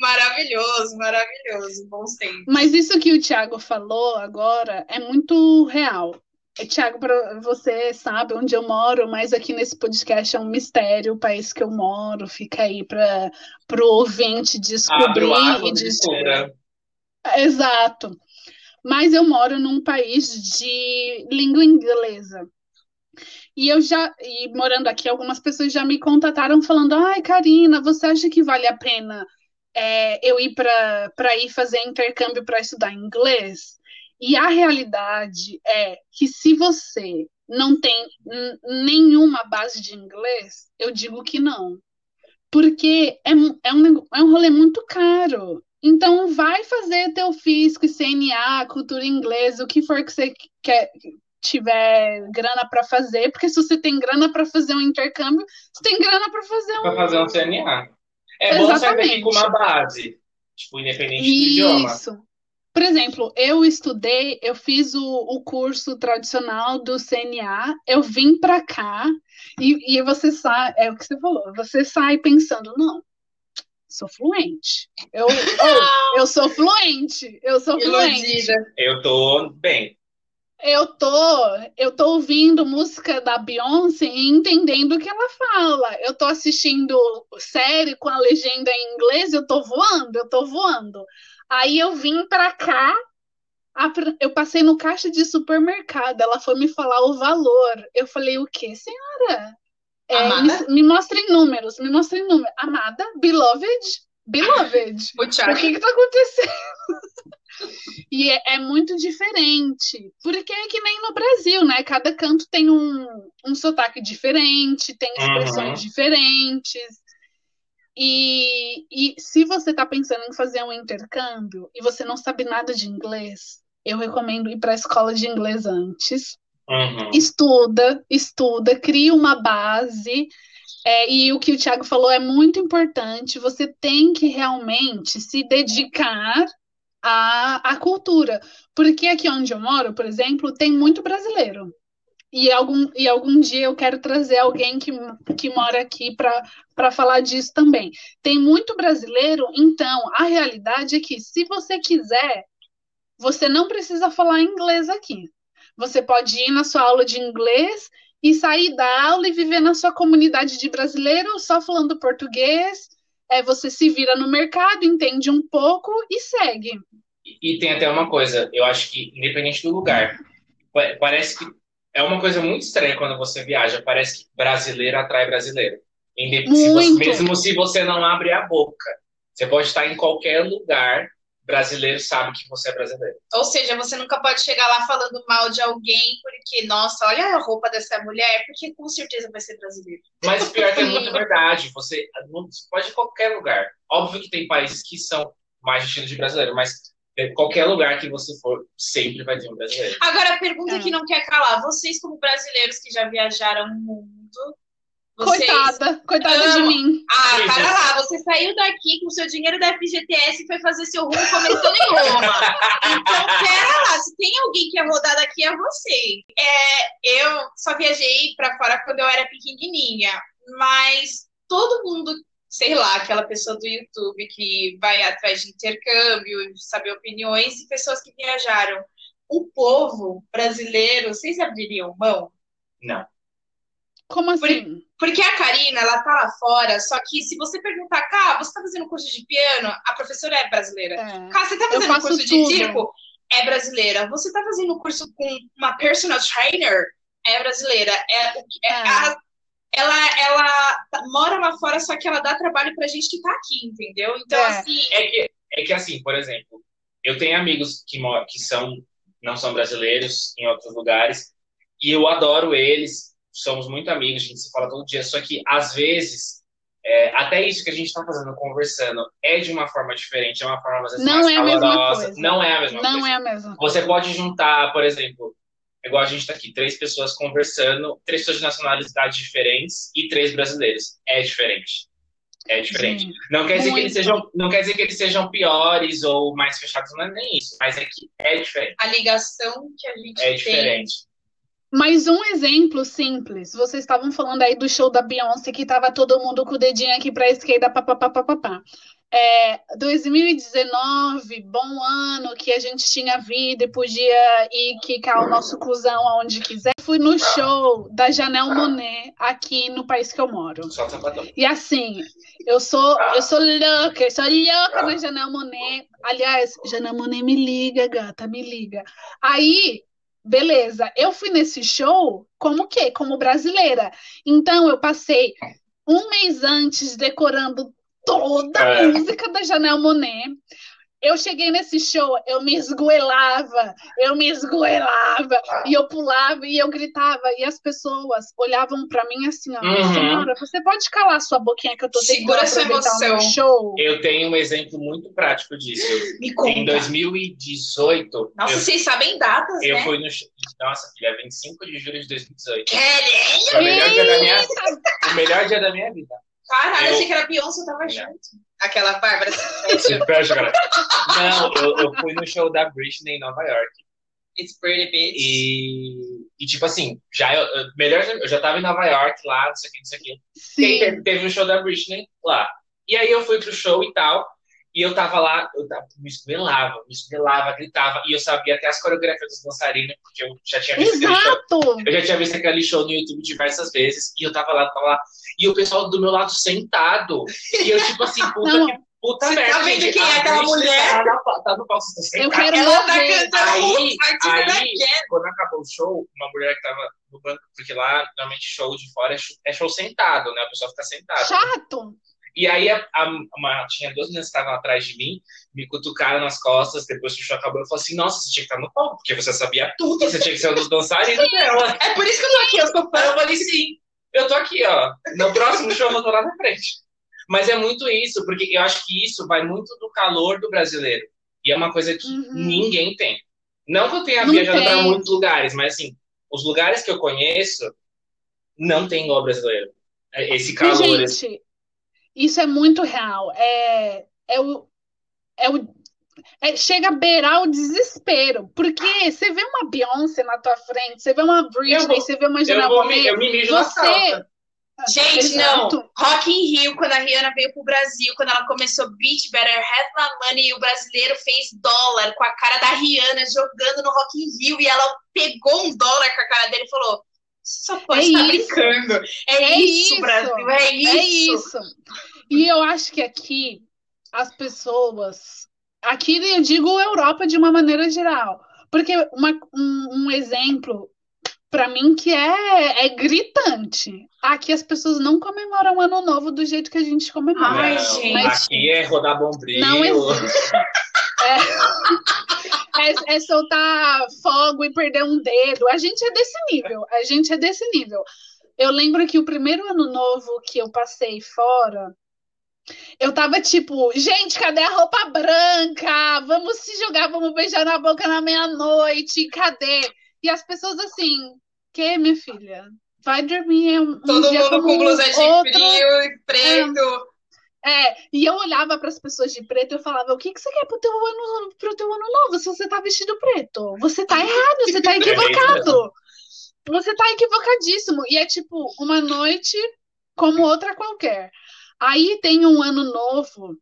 maravilhoso, maravilhoso. Bons tempos. Mas isso que o Thiago falou agora é muito real. Tiago, você sabe onde eu moro, mas aqui nesse podcast é um mistério o país que eu moro. Fica aí para o ouvinte descobrir e descobrir. Exato. Mas eu moro num país de língua inglesa. E eu já, e morando aqui, algumas pessoas já me contataram falando: ai, Karina, você acha que vale a pena é, eu ir para ir fazer intercâmbio para estudar inglês? E a realidade é que se você não tem nenhuma base de inglês, eu digo que não. Porque é, é, um, é um rolê muito caro. Então, vai fazer teu físico, CNA, cultura inglesa, o que for que você quer, tiver grana para fazer, porque se você tem grana para fazer um intercâmbio, você tem grana para fazer um. Para fazer um CNA. É Exatamente. bom sair daqui com uma base, tipo, independente Isso. do idioma. Isso. Por exemplo, eu estudei, eu fiz o, o curso tradicional do CNA, eu vim para cá e, e você sai, é o que você falou, você sai pensando, não, sou fluente. Eu, oh, eu sou fluente. Eu sou fluente. Eu tô bem. Eu tô, eu tô ouvindo música da Beyoncé e entendendo o que ela fala. Eu tô assistindo série com a legenda em inglês, eu tô voando, eu tô voando. Aí eu vim pra cá, eu passei no caixa de supermercado, ela foi me falar o valor. Eu falei, o que, senhora? É, me, me mostrem números, me mostrem números. Amada, beloved, beloved. o, o que que tá acontecendo? e é, é, muito diferente, porque é que nem no Brasil, né? Cada canto tem um, um sotaque diferente, tem expressões uhum. diferentes. E, e se você está pensando em fazer um intercâmbio e você não sabe nada de inglês, eu recomendo ir para a escola de inglês antes Uhum. Estuda, estuda, cria uma base. É, e o que o Thiago falou é muito importante. Você tem que realmente se dedicar à, à cultura. Porque aqui onde eu moro, por exemplo, tem muito brasileiro. E algum, e algum dia eu quero trazer alguém que, que mora aqui para falar disso também. Tem muito brasileiro, então a realidade é que se você quiser, você não precisa falar inglês aqui. Você pode ir na sua aula de inglês e sair da aula e viver na sua comunidade de brasileiros só falando português. É, você se vira no mercado, entende um pouco e segue. E, e tem até uma coisa, eu acho que independente do lugar, parece que é uma coisa muito estranha quando você viaja. Parece que brasileiro atrai brasileiro. Se você, mesmo se você não abre a boca. Você pode estar em qualquer lugar brasileiro sabe que você é brasileiro. Ou seja, você nunca pode chegar lá falando mal de alguém porque, nossa, olha a roupa dessa mulher, porque com certeza vai ser brasileiro. Mas pior que é muito verdade. Você pode ir em qualquer lugar. Óbvio que tem países que são mais estilo de brasileiro, mas qualquer lugar que você for, sempre vai ter um brasileiro. Agora, a pergunta é. que não quer calar: vocês, como brasileiros que já viajaram o mundo, vocês... Coitada, coitada de mim. Ah, para lá, você saiu daqui com o seu dinheiro da FGTS e foi fazer seu rumo começando em Roma. Então, pera lá, se tem alguém que é rodado aqui, é você. É, eu só viajei para fora quando eu era pequenininha, mas todo mundo, sei lá, aquela pessoa do YouTube que vai atrás de intercâmbio, de saber opiniões, e pessoas que viajaram. O povo brasileiro, vocês abririam mão? Não. Como assim? Porque a Karina, ela tá lá fora, só que se você perguntar, Cá, você tá fazendo curso de piano? A professora é brasileira. É. Cá, você tá fazendo curso tudo. de circo? É brasileira. Você tá fazendo curso com uma personal trainer? É brasileira. É, é, é. A, ela, ela mora lá fora, só que ela dá trabalho pra gente que tá aqui, entendeu? Então, é. assim. É que, é que, assim, por exemplo, eu tenho amigos que, que são, não são brasileiros em outros lugares, e eu adoro eles somos muito amigos, a gente se fala todo dia, só que às vezes, é, até isso que a gente está fazendo, conversando, é de uma forma diferente, é uma forma às vezes não mais é calorosa. Não é a mesma não coisa. é a mesma Você pode juntar, por exemplo, é igual a gente tá aqui, três pessoas conversando, três pessoas de nacionalidades diferentes e três brasileiros. É diferente. É diferente. Sim, não quer dizer que eles sejam, não quer dizer que eles sejam piores ou mais fechados, não é nem isso, mas é que é diferente. A ligação que a gente É tem. diferente. Mas um exemplo simples, vocês estavam falando aí do show da Beyoncé, que tava todo mundo com o dedinho aqui pra esquerda, papapá, papapá. É, 2019, bom ano, que a gente tinha vida e podia ir quicar o nosso cuzão aonde quiser. Fui no show da Janelle Monáe aqui no país que eu moro. E assim, eu sou, eu sou louca, eu sou louca da Janelle Monáe. Aliás, Janelle Monáe me liga, gata, me liga. Aí, beleza, eu fui nesse show como o quê? Como brasileira. Então, eu passei um mês antes decorando toda a É. música da Janelle Monáe. Eu cheguei nesse show, eu me esgoelava, eu me esgoelava, e eu pulava e eu gritava, e as pessoas olhavam pra mim assim, ó, Uhum. senhora, você pode calar sua boquinha que eu tô tentando Segura sua aproveitar o meu emoção. show? Eu tenho um exemplo muito prático disso. Me Em conta. 2018, Nossa, eu, vocês sabem datas, eu né? fui no show. Nossa, filha, 25 de julho de 2018. Caralho! Foi o melhor dia da minha, o melhor dia da minha vida. Caralho, Eu- achei que era Beyoncé, eu tava junto. Aquela Bárbara. Cara. Não, eu, eu fui no show da Britney em Nova York. It's pretty bitch. E, e tipo assim, já eu, eu- melhor, eu já tava em Nova York lá, não sei o que, não sei o que. Sim. teve, teve um show da Britney lá. E aí eu fui pro show e tal. E eu tava lá, eu tava, me esbelava, me esbelava, gritava. E eu sabia até as coreografias dos dançarinos, porque eu já tinha visto aquele show. Exato! Eu já tinha visto aquele show no YouTube diversas vezes. E eu tava lá, tava lá. E o pessoal do meu lado sentado. E eu, tipo assim, puta Não. que puta Você merda. tá vendo gente. quem é A aquela mulher? Tá, na, tá no palco, Eu quero Ela tá cantando Aí- da aí- Guerra. Quando acabou o show, uma mulher que tava no banco, porque lá, normalmente, show de fora é show, é show sentado, né? A pessoa fica sentada. Chato! E aí a, a- uma- tinha duas meninas que estavam atrás de mim, me cutucaram nas costas, depois que o show acabou, eu falei assim, nossa, você tinha que estar no palco, porque você sabia tudo, você tinha que ser um dos dançarinos dela. É por isso que eu tô aqui, eu sou Aí eu fã. falei, sim, eu tô aqui, ó. No próximo show eu vou estar lá na frente. Mas é muito isso, porque eu acho que isso vai muito do calor do brasileiro. E é uma coisa que Uhum. ninguém tem. Não que eu tenha Não viajado para muitos lugares, mas assim, os lugares que eu conheço não tem igual brasileiro. É Esse calor, gente, isso é muito real. É, é o, é o, é- chega a beirar o desespero. Porque você vê uma Beyoncé na tua frente, você vê uma Britney, vou- você vê uma eu, Janelle vou me, Monáe, eu me mijo na você... calça. Gente, não. Exato. Rock in Rio, quando a Rihanna veio pro Brasil, quando ela começou Beat Better Have My Money, e o brasileiro fez dólar com a cara da Rihanna jogando no Rock in Rio, e ela pegou um dólar com a cara dele e falou: só pode É estar isso. brincando. É, É isso, isso. Brasil, é isso. É isso. E eu acho que aqui as pessoas, aqui eu digo Europa de uma maneira geral, porque uma- um, um exemplo para mim que é, é gritante. Aqui as pessoas não comemoram o ano novo do jeito que a gente comemora. Ai, Não, gente. Mas- Aqui é rodar bombril. Não existe. É, é- é soltar fogo e perder um dedo. A gente é desse nível. A gente é desse nível. Eu lembro que o primeiro ano novo que eu passei fora, eu tava tipo, gente, cadê a roupa branca? Vamos se jogar, vamos beijar na boca na meia-noite. Cadê? E as pessoas assim, que, minha filha? Vai dormir é um, Todo mundo com blusa de outro. frio e preto. É, e eu olhava para as pessoas de preto e eu falava: o que, que você quer pro teu ano, pro teu ano novo se você tá vestido preto? Você tá errado, você tá equivocado. Você tá equivocadíssimo. E é tipo uma noite como outra qualquer. Aí tem um ano novo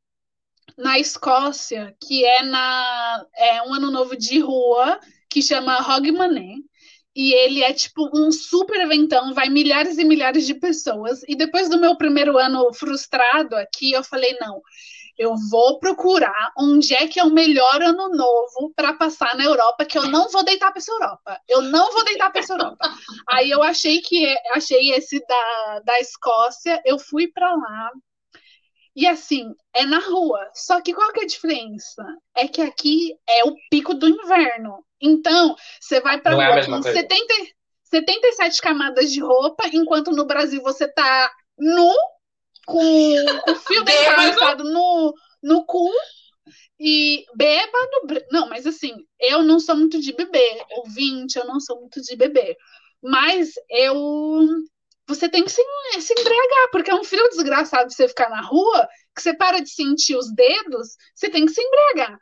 na Escócia, que é na é um ano novo de rua, que chama Hogmanay. E ele é tipo um super eventão, vai milhares e milhares de pessoas. E depois do meu primeiro ano frustrado aqui, eu falei: não, eu vou procurar onde é que é o melhor ano novo para passar na Europa, que eu não vou deitar para essa Europa. Eu não vou deitar para essa Europa. Aí eu achei que achei esse da, da Escócia, eu fui para lá. E assim, é na rua. Só que qual que é a diferença? É que aqui é o pico do inverno. Então, você vai pra Não é a rua mesma com coisa. 70, 77 camadas de roupa, enquanto no Brasil você tá nu, com, com o fio dental no, no cu. E bêbado. Não, mas assim, eu não sou muito de beber. Ouvinte, eu não sou muito de beber. Mas eu. Você tem que se, se embriagar, porque é um frio desgraçado você ficar na rua, que você para de sentir os dedos, você tem que se embriagar.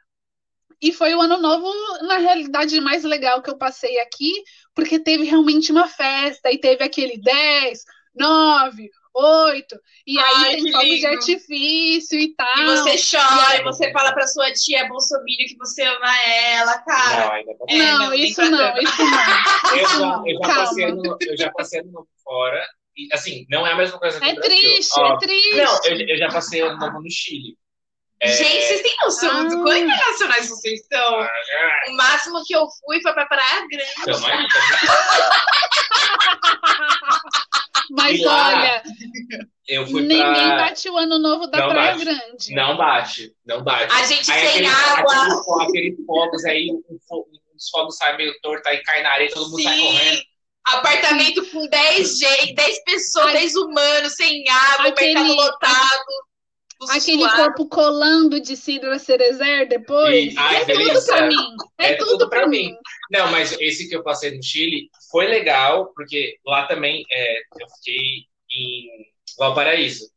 E foi o ano novo, na realidade, mais legal que eu passei aqui, porque teve realmente uma festa, e teve aquele 10, 9, 8, e aí Ai, tem que fogos de artifício e tal. E você chora, e você fala pra sua tia Bolsominion que você ama ela, cara. Não, ainda tá É, não, não, isso não, isso não. Eu não, eu, já calma. passei ano, eu já passei ano novo fora. E, assim, não é a mesma coisa que É no triste, Ó, é triste. Não, eu, eu já passei ano novo no Chile. É, Gente, vocês têm noção do Ah. quão internacionais vocês estão? ah, O máximo que eu fui foi pra Praia Grande. então, aí, tá Mas lá, olha, Eu fui ninguém pra. bate o ano novo da Não Praia bate. Grande. Não bate, não bate. A gente Aí sem aquele, água. Aquele, fo- aquele fogos aí, os fogos saem meio torto, aí cai na areia, todo mundo sai correndo. Sim. Apartamento com 10 gente, 10 pessoas, Ai. 10 humanos, sem água, Aquele- mercado lotado. Aquele suado. corpo colando de Cidra Cerezer depois. E- ai, é tudo pra mim. É, É tudo, tudo pra mim. mim. Não, mas esse que eu passei no Chile foi legal, porque lá também é, eu fiquei em Valparaíso.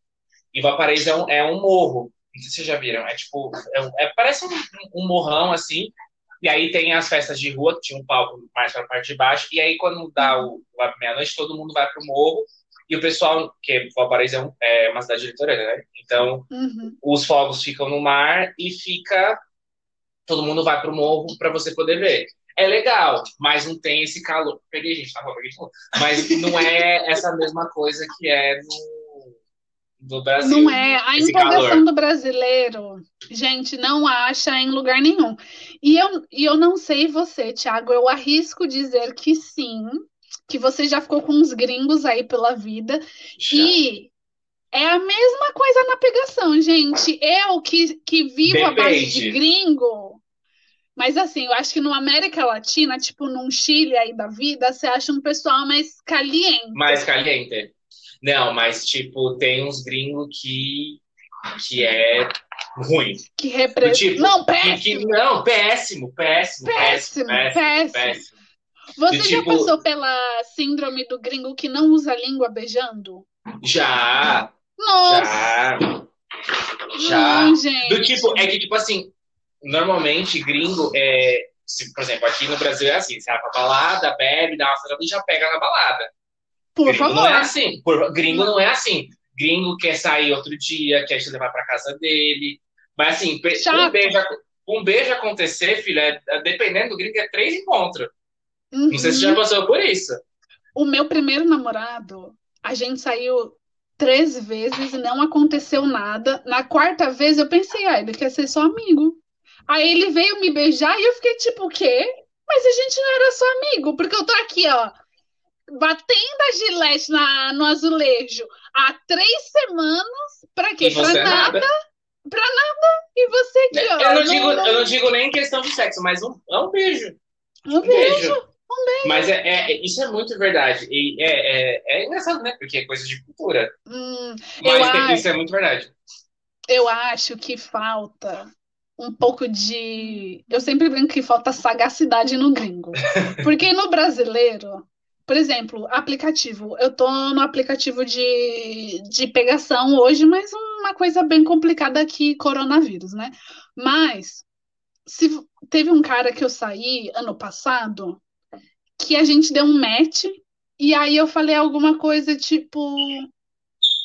E Valparaíso é um, é um morro. Não sei se vocês já viram. É tipo, é é- parece um, um morrão assim. E aí tem as festas de rua, que tinha um palco mais pra parte de baixo. E aí quando dá o a meia-noite, todo mundo vai pro morro. E o pessoal, que Valparaíso é, um- é uma cidade litorânea, né? Então Uhum. os fogos ficam no mar e fica. Todo mundo vai pro morro para você poder ver. É legal, mas não tem esse calor. Peguei, gente, tá bom, peguei. Mas não é essa mesma coisa que é no, no Brasil. Não é. A empolgação do brasileiro, gente, não acha em lugar nenhum. E eu, e eu não sei você, Thiago, eu arrisco dizer que sim, que você já ficou com uns gringos aí pela vida. Já. E é a mesma coisa na pegação, gente. Eu que, que vivo à base de Depende. gringo. Mas assim, eu acho que no América Latina, tipo num Chile aí da vida, você acha um pessoal mais caliente. Mais caliente. Não, mas tipo, tem uns gringos que, que é ruim. Que representa. tipo, Não, péssimo. que- não, péssimo, péssimo, Péssimo, péssimo, péssimo. péssimo. Você Do já tipo- passou pela síndrome do gringo que não usa a língua beijando? Já, Nossa, já, já. não, gente. Do tipo, é que, tipo assim, normalmente gringo é. Se, por exemplo, aqui no Brasil é assim: você vai pra balada, bebe, dá uma furada e já pega na balada. Por gringo favor. não é assim. Por- gringo não é assim. Gringo quer sair outro dia, quer te levar pra casa dele. Mas assim, Chato. um beijo, um beijo acontecer, filho, é, é- dependendo do gringo, é três encontros. Não sei se Uhum. já passou por isso. O meu primeiro namorado, a gente saiu três vezes e não aconteceu nada. Na quarta vez eu pensei, ah, ele quer ser só amigo. Aí ele veio me beijar e eu fiquei tipo, o quê? Mas a gente não era só amigo, porque eu tô aqui, ó, batendo a gilete na, no azulejo há três semanas. Pra quê? Pra é nada. nada. Pra nada. E você aqui, ó. Eu não, digo, eu não digo nem questão de sexo, mas um, é um beijo. Um Um beijo. beijo. Mas é, é- isso é muito verdade. E é, é, é engraçado, né? Porque é coisa de cultura. Hum, Mas tem- acho, isso é muito verdade. eu acho que falta um pouco de. Eu sempre brinco que falta sagacidade no gringo. Porque no brasileiro, por exemplo, aplicativo. Eu tô no aplicativo de, de pegação hoje, mas uma coisa bem complicada aqui, coronavírus, né? Mas se teve um cara que eu saí ano passado que a gente deu um match e aí eu falei alguma coisa tipo,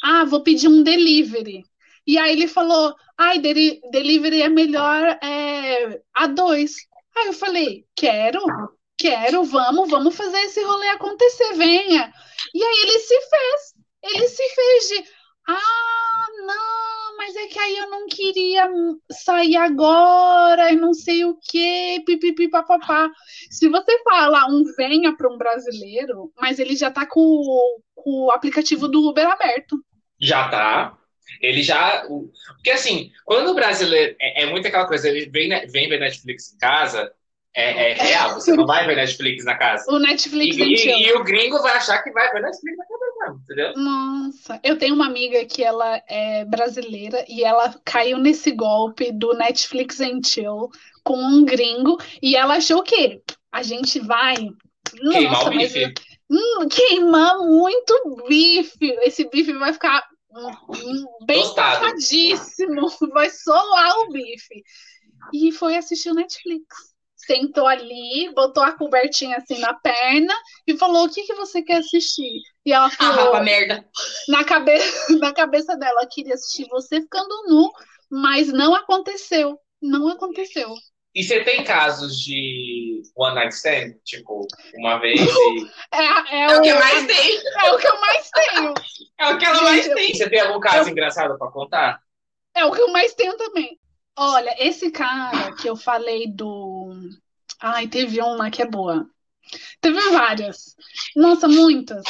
ah, vou pedir um delivery. E aí ele falou, ai, deli- delivery é melhor é, a dois. Aí eu falei, quero, quero, vamos, vamos fazer esse rolê acontecer, venha. E aí ele se fez, ele se fez de, ah, não, mas é que aí eu não queria sair agora e não sei o quê, pipipi, papapá. Se você fala um venha para um brasileiro, mas ele já tá com, o- com o aplicativo do Uber aberto. Já tá. Ele já. Porque assim, quando o brasileiro. É, é muito aquela coisa, ele vem, ne- vem ver Netflix em casa, é, é real. Você não vai ver Netflix na casa. O E, Netflix em e- Chile. e o gringo vai achar que vai ver Netflix na casa mesmo, entendeu? Nossa, eu tenho uma amiga que ela é brasileira e ela caiu nesse golpe do Netflix and Chill com um gringo e ela achou que a gente vai Queimar nossa, o mas bife. hum, queimar muito bife. Esse bife vai ficar bem tostadíssimo, vai solar o bife. E foi assistir o Netflix. Sentou ali, botou a cobertinha assim na perna e falou: O que, que você quer assistir? E ela Ah, falou: rapa merda. na, cabe... na cabeça dela, ela queria assistir você ficando nu, mas não aconteceu. Não aconteceu. E você tem casos de one night stand? Tipo, uma vez e. É, é, É o que o, mais tem. é o que eu mais tenho. É o que ela mais tem. Você tem algum caso engraçado pra contar? É o que eu mais tenho também. Olha, esse cara que eu falei do. Ai, teve uma que é boa. Teve várias. Nossa, muitas.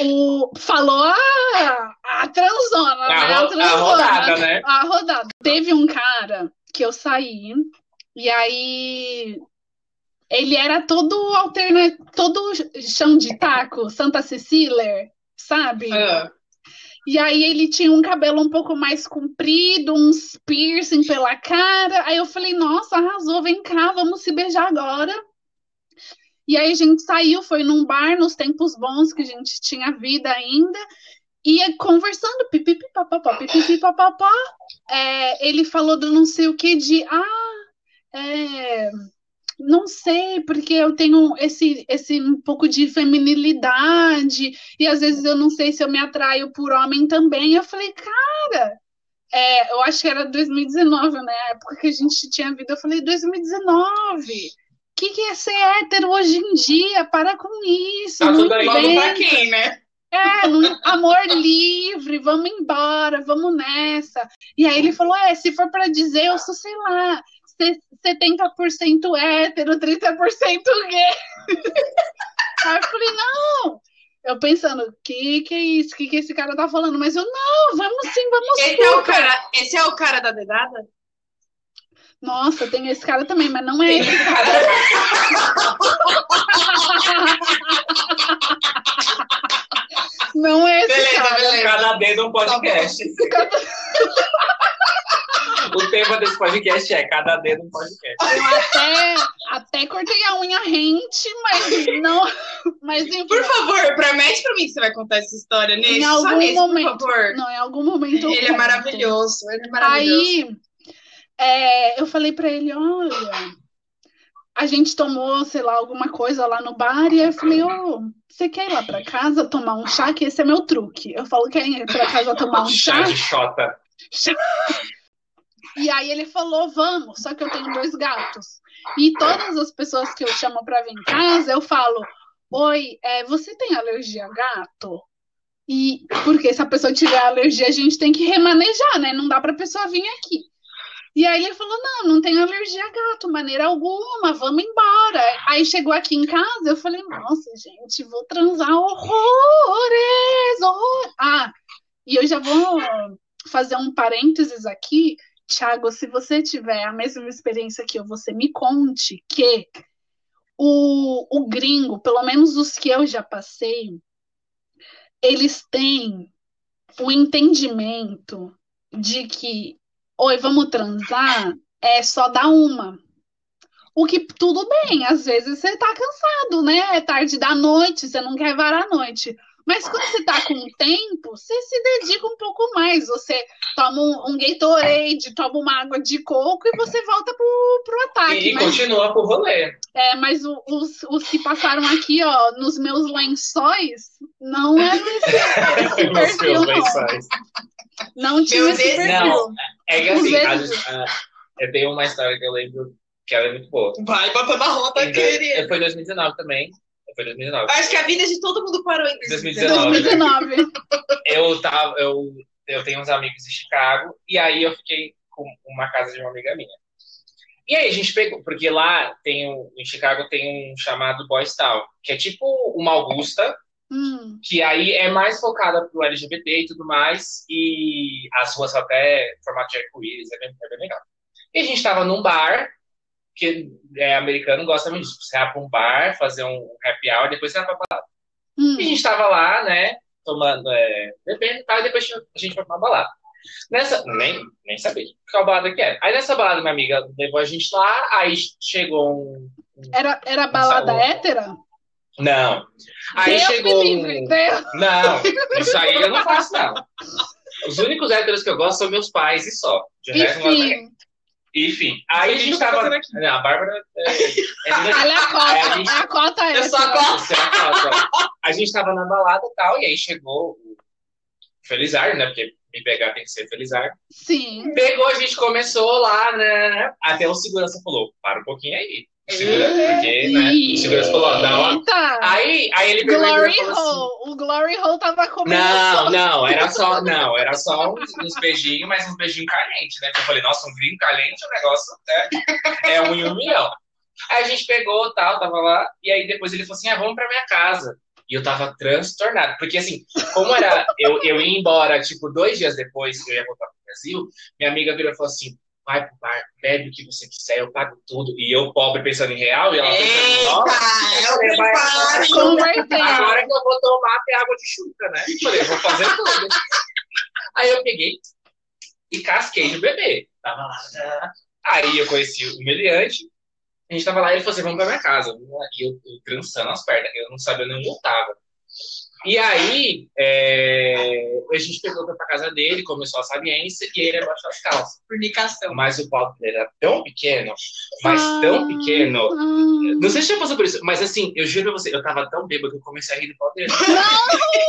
O... Falou a, a transona, né? A, ro- a transona. rodada, né? A rodada. Teve um cara que eu saí, e aí ele era todo alterna... todo chão de taco, Santa Cecília, sabe? Ah, E aí ele tinha um cabelo um pouco mais comprido, uns piercing pela cara. Aí eu falei, nossa, arrasou, vem cá, vamos se beijar agora. E aí a gente saiu, foi num bar nos tempos bons que a gente tinha vida ainda. E conversando, pipipi, papapá, pipipi, papapá. É, ele falou do não sei o que de, ah, é, não sei, porque eu tenho esse, esse um pouco de feminilidade e às vezes eu não sei se eu me atraio por homem também. Eu falei, cara, é, eu acho que era 2019, né? A época que a gente tinha vida. Eu falei, 2019. O que, que é ser hétero hoje em dia? Para com isso. Tá tudo aí. pra quem, né? É, não- amor livre, vamos embora, vamos nessa. E aí ele falou: é, se for para dizer, eu sou, sei lá, 70% hétero, 30% gay. Aí eu falei: não. Eu pensando, que que é isso? Que que esse cara tá falando? Mas eu, não, vamos sim, vamos Esse é o cara, esse é o cara da dedada? Nossa, tem esse cara também, mas não é Tem esse. esse cara. Não é esse Beleza, cara. beleza. Cada dedo um podcast. O tema desse podcast é cada dedo um podcast. Eu até, até cortei a unha rente, mas não. Mas enfim, Por favor, promete pra mim que você vai contar essa história nesse, Em algum nesse, momento. por favor. Não, em algum momento eu Ele é maravilhoso, ele é maravilhoso. Aí é, eu falei pra ele, olha, a gente tomou, sei lá, alguma coisa lá no bar, e aí eu falei, ô, você quer ir lá pra casa tomar um chá? Que esse é meu truque. Eu falo, quer ir pra casa tomar um Chá chá? de xota. E aí ele falou, vamos, só que eu tenho dois gatos. E todas as pessoas que eu chamo pra vir em casa, eu falo, oi, é, você tem alergia a gato? E porque se a pessoa tiver alergia, a gente tem que remanejar, né? Não dá pra pessoa vir aqui. E aí ele falou, não, não tenho alergia a gato, maneira alguma, vamos embora. Aí chegou aqui em casa, eu falei, nossa, gente, vou transar horrores, horrores. Ah, e eu já vou fazer um parênteses aqui, Thiago, se você tiver a mesma experiência que eu, você me conte que o, o gringo, pelo menos os que eu já passei, eles têm o entendimento de que, oi, vamos transar, é só dar uma. O que tudo bem, às vezes você tá cansado, né? É tarde da noite, você não quer varar a noite. Mas quando você tá com tempo, você se dedica um pouco mais. Você toma um, um Gatorade, toma uma água de coco e você volta pro, pro ataque. E Mas, continua pro rolê. é, mas o- os, os que passaram aqui, ó, nos meus lençóis, não é esse, esse Nos perfil, não. lençóis. Não tinha esse perfil. Não, É que assim, às vezes- vezes, ah, eu tenho uma história que eu lembro que ela é muito boa. Vai botando a rota, Em dois- querida. Foi 2019 também. Foi 2019. Acho que a vida de todo mundo parou em 2019. 2019. Eu tava, eu, eu tenho uns amigos em Chicago e aí eu fiquei com uma casa de uma amiga minha. E aí a gente pegou, porque lá tem um, em Chicago tem um chamado Boys Town, que é tipo uma Augusta, Hum, que aí é mais focada pro LGBT e tudo mais, e as ruas são até formato de arco-íris, é bem, é bem legal. E a gente tava num bar, que é americano, gosta muito disso. Você vai pra um bar, fazer um happy hour, depois você vai pra balada. hum. E a gente tava lá, né, tomando, é, bebendo e tal, e depois a gente foi pra uma balada. Nessa, nem, nem sabia qual balada que era. Aí nessa balada, minha amiga levou a gente lá, aí chegou um. Era, era balada salão. hétera? Não. Aí Deus chegou. um- livre, Deus. Não, isso aí eu não faço, não. Os únicos héteros que eu gosto são meus pais e só. De. Enfim, Enfim, aí a gente estão tava. fazendo aqui? Não, a Bárbara é, é ela é a Aí a cota, gente- é a cota Eu hétera. sou a cota. É a cota. A gente tava na balada e tal, e aí chegou o Felizardo, né? Porque me pegar tem que ser Felizardo. Sim. Pegou, a gente começou lá, né? Até o segurança falou: para um pouquinho aí. Segura, porque, né? O segurança falou: ó, dá uma. Eita. Aí, aí ele pegou e Glory falou assim, Hole. O Glory Hole tava comendo. Não, não, era só, não, era só uns, uns beijinhos, mas uns beijinhos calientes, né? Que eu falei, nossa, um vinho caliente, o negócio é, é um em um milhão. Aí a gente pegou, tal, tava lá, e aí depois ele falou assim, ah, vamos pra minha casa. E eu tava transtornado, porque assim, como era, eu, eu ia embora, tipo, dois dias depois que eu ia voltar pro Brasil, minha amiga virou e falou assim, vai pro bar, bebe o que você quiser, eu pago tudo. E eu, pobre, pensando em real, e ela pensando, nossa, Eita, é o preparo. Convertendo. Agora que eu vou tomar até água de chuca, né? Falei, vou fazer tudo. Aí eu peguei e casquei no bebê. Tava lá. Aí eu conheci o meliante. A gente tava lá e ele falou assim: vamos pra minha casa. E eu, eu trançando as pernas, eu não sabia nem onde eu tava. E aí, é, a gente pegou pra casa dele, começou a saliência e ele abaixou as calças. Fornicação. Mas o pau dele era tão pequeno, mas tão pequeno. Não sei se já passou por isso, mas assim, eu juro pra você, eu tava tão bêbado que eu comecei a rir do pau dele.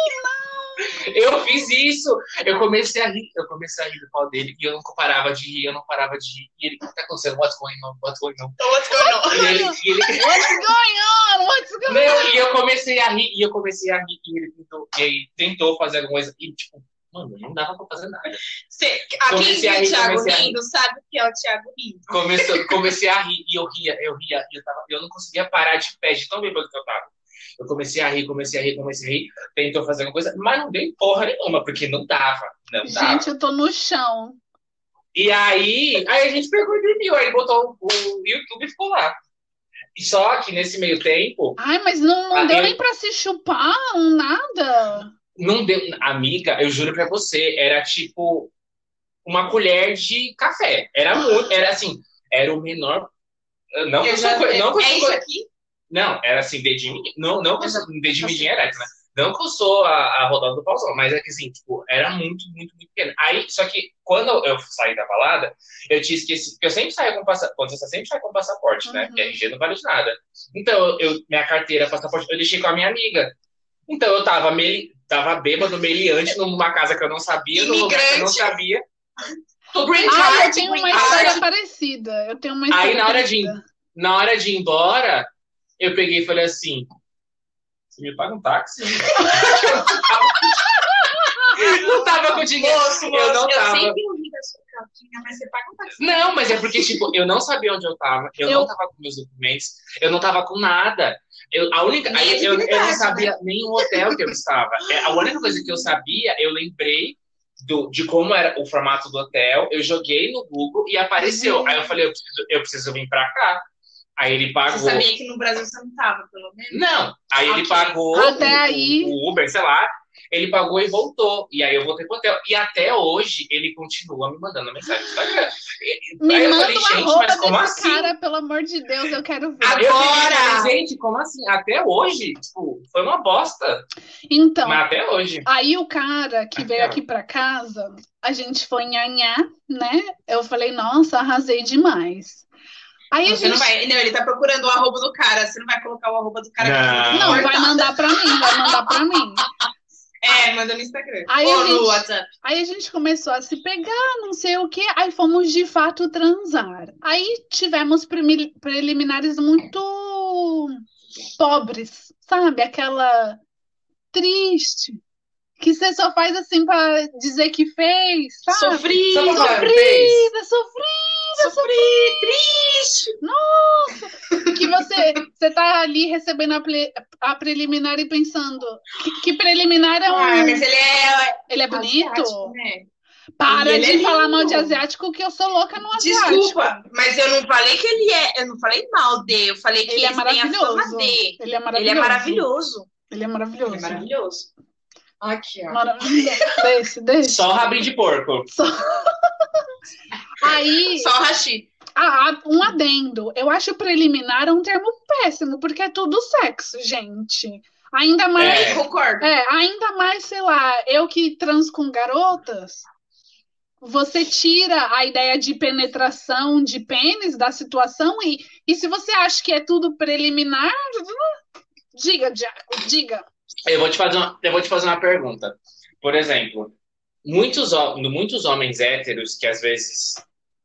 Eu fiz isso. Eu comecei a rir, eu comecei a rir do pau dele e eu não parava de rir, eu não parava de rir. E ele, o que tá acontecendo? What's going on? What's going on? What's going on? E ele, e ele What's going on? What's going não, e eu comecei a rir, e eu comecei a rir, e ele tentou, e aí tentou fazer alguma coisa, e tipo, mano, não dava pra fazer nada. Cê, a quem Comecei a viu o rir, Thiago comecei rindo sabe o que é o Thiago rindo. Começou, comecei a rir, e eu ria, eu ria, e eu, tava, eu não conseguia parar de pé, de tão bêbado que eu tava. Eu comecei a rir, comecei a rir, comecei a rir, tentou fazer alguma coisa, mas não deu porra nenhuma, porque não dava, não dava. Gente, eu tô no chão. E aí, aí a gente pegou e dormiu, aí botou o, o YouTube e ficou lá. E Só que nesse meio tempo, Ai, mas não, não Ah, deu eu- nem pra se chupar, um nada. não deu. Amiga, eu juro pra você, era tipo uma colher de café. Era muito, era assim, era o menor. Não, Eu já- não, eu é isso aqui? Não, era assim, dedinho. Não, não que eu sou dedinho midinho ereto, né? Não que eu sou a, a rodada do pauzão, mas é que assim, tipo, era muito, muito, muito pequeno. Aí, só que quando eu, eu saí da balada, eu tinha esquecido, porque eu sempre saio com passaporte, você sempre sai com passaporte, né? Uhum. Porque RG não vale de nada. Então, eu, minha carteira, passaporte, eu deixei com a minha amiga. Então, eu tava, meli, tava bêbado, meliante, numa casa que eu não sabia, num lugar que eu não sabia. Green Ah, eu tenho uma história parecida. Eu tenho uma história Aí, na hora de- parecida. Na hora de ir embora, eu peguei e falei assim: você me paga um táxi? não tava com dinheiro. Moço, Eu moço, não eu tava. sempre da sua mas você paga um táxi. Não, mas é porque, tipo, eu não sabia onde eu tava, eu, Eu- não tava com meus documentos, eu não tava com nada. Eu, a única, aí, eu, eu não dignidade, sabia nem o hotel que eu estava. É, a única coisa que eu sabia, eu lembrei do, de como era o formato do hotel, eu joguei no Google e apareceu. Uhum. Aí eu falei, eu preciso, eu preciso vir pra cá. Aí ele Você pagou. sabia que no Brasil você não tava, pelo menos? Não, aí ele Ok. pagou Até o, aí- o Uber, sei lá, ele pagou e voltou. E aí eu voltei pro hotel. E até hoje ele continua me mandando mensagem no Instagram. Me aí eu manda falei, arroba mas como assim? cara, pelo amor de Deus, eu quero ver. Eu fiquei Agora! pensando, gente, como assim? Até hoje, tipo, foi uma bosta. Então, Mas até hoje. aí o cara que veio aqui pra casa, a gente foi nhanhar, né? Eu falei, nossa, arrasei demais. Aí a Você não gente. vai. Não, ele tá procurando o arroba do cara. Você não vai colocar o arroba do cara. Não. Não, vai mandar pra mim, vai mandar pra mim. É, manda no Instagram. Aí Ou a no gente- WhatsApp. Aí a gente começou a se pegar, não sei o quê, aí fomos de fato transar. Aí tivemos preliminares muito pobres, sabe? Aquela triste, que você só faz assim pra dizer que fez, sabe? Sofrida. fez. Sofrida, sofrida, Sofri, triste. que você, você tá ali recebendo a, ple- a preliminar e pensando que, que preliminar é um. Ah, mas ele é ele é bonito? asiático, né? Para ele de é falar mal de asiático, que eu sou louca no asiático. Desculpa, mas eu não falei que ele é. Eu não falei mal de. Eu falei que Ele é maravilhoso. de. Ele é maravilhoso. Ele é maravilhoso. Ele é maravilhoso. Ele é maravilhoso. Aqui, ó. Maravilhoso. Deixa, deixa. Só o rabinho de porco. Aí, Só o hashi. ah, um adendo. Eu acho preliminar um termo péssimo, porque é tudo sexo, gente. Ainda mais. É. Concordo. É, ainda mais, sei lá, eu que trans com garotas, você tira a ideia de penetração de pênis da situação e, e se você acha que é tudo preliminar, diga, Diaco, diga. Eu vou te fazer uma, eu vou te fazer uma pergunta. Por exemplo, muitos, muitos homens héteros que às vezes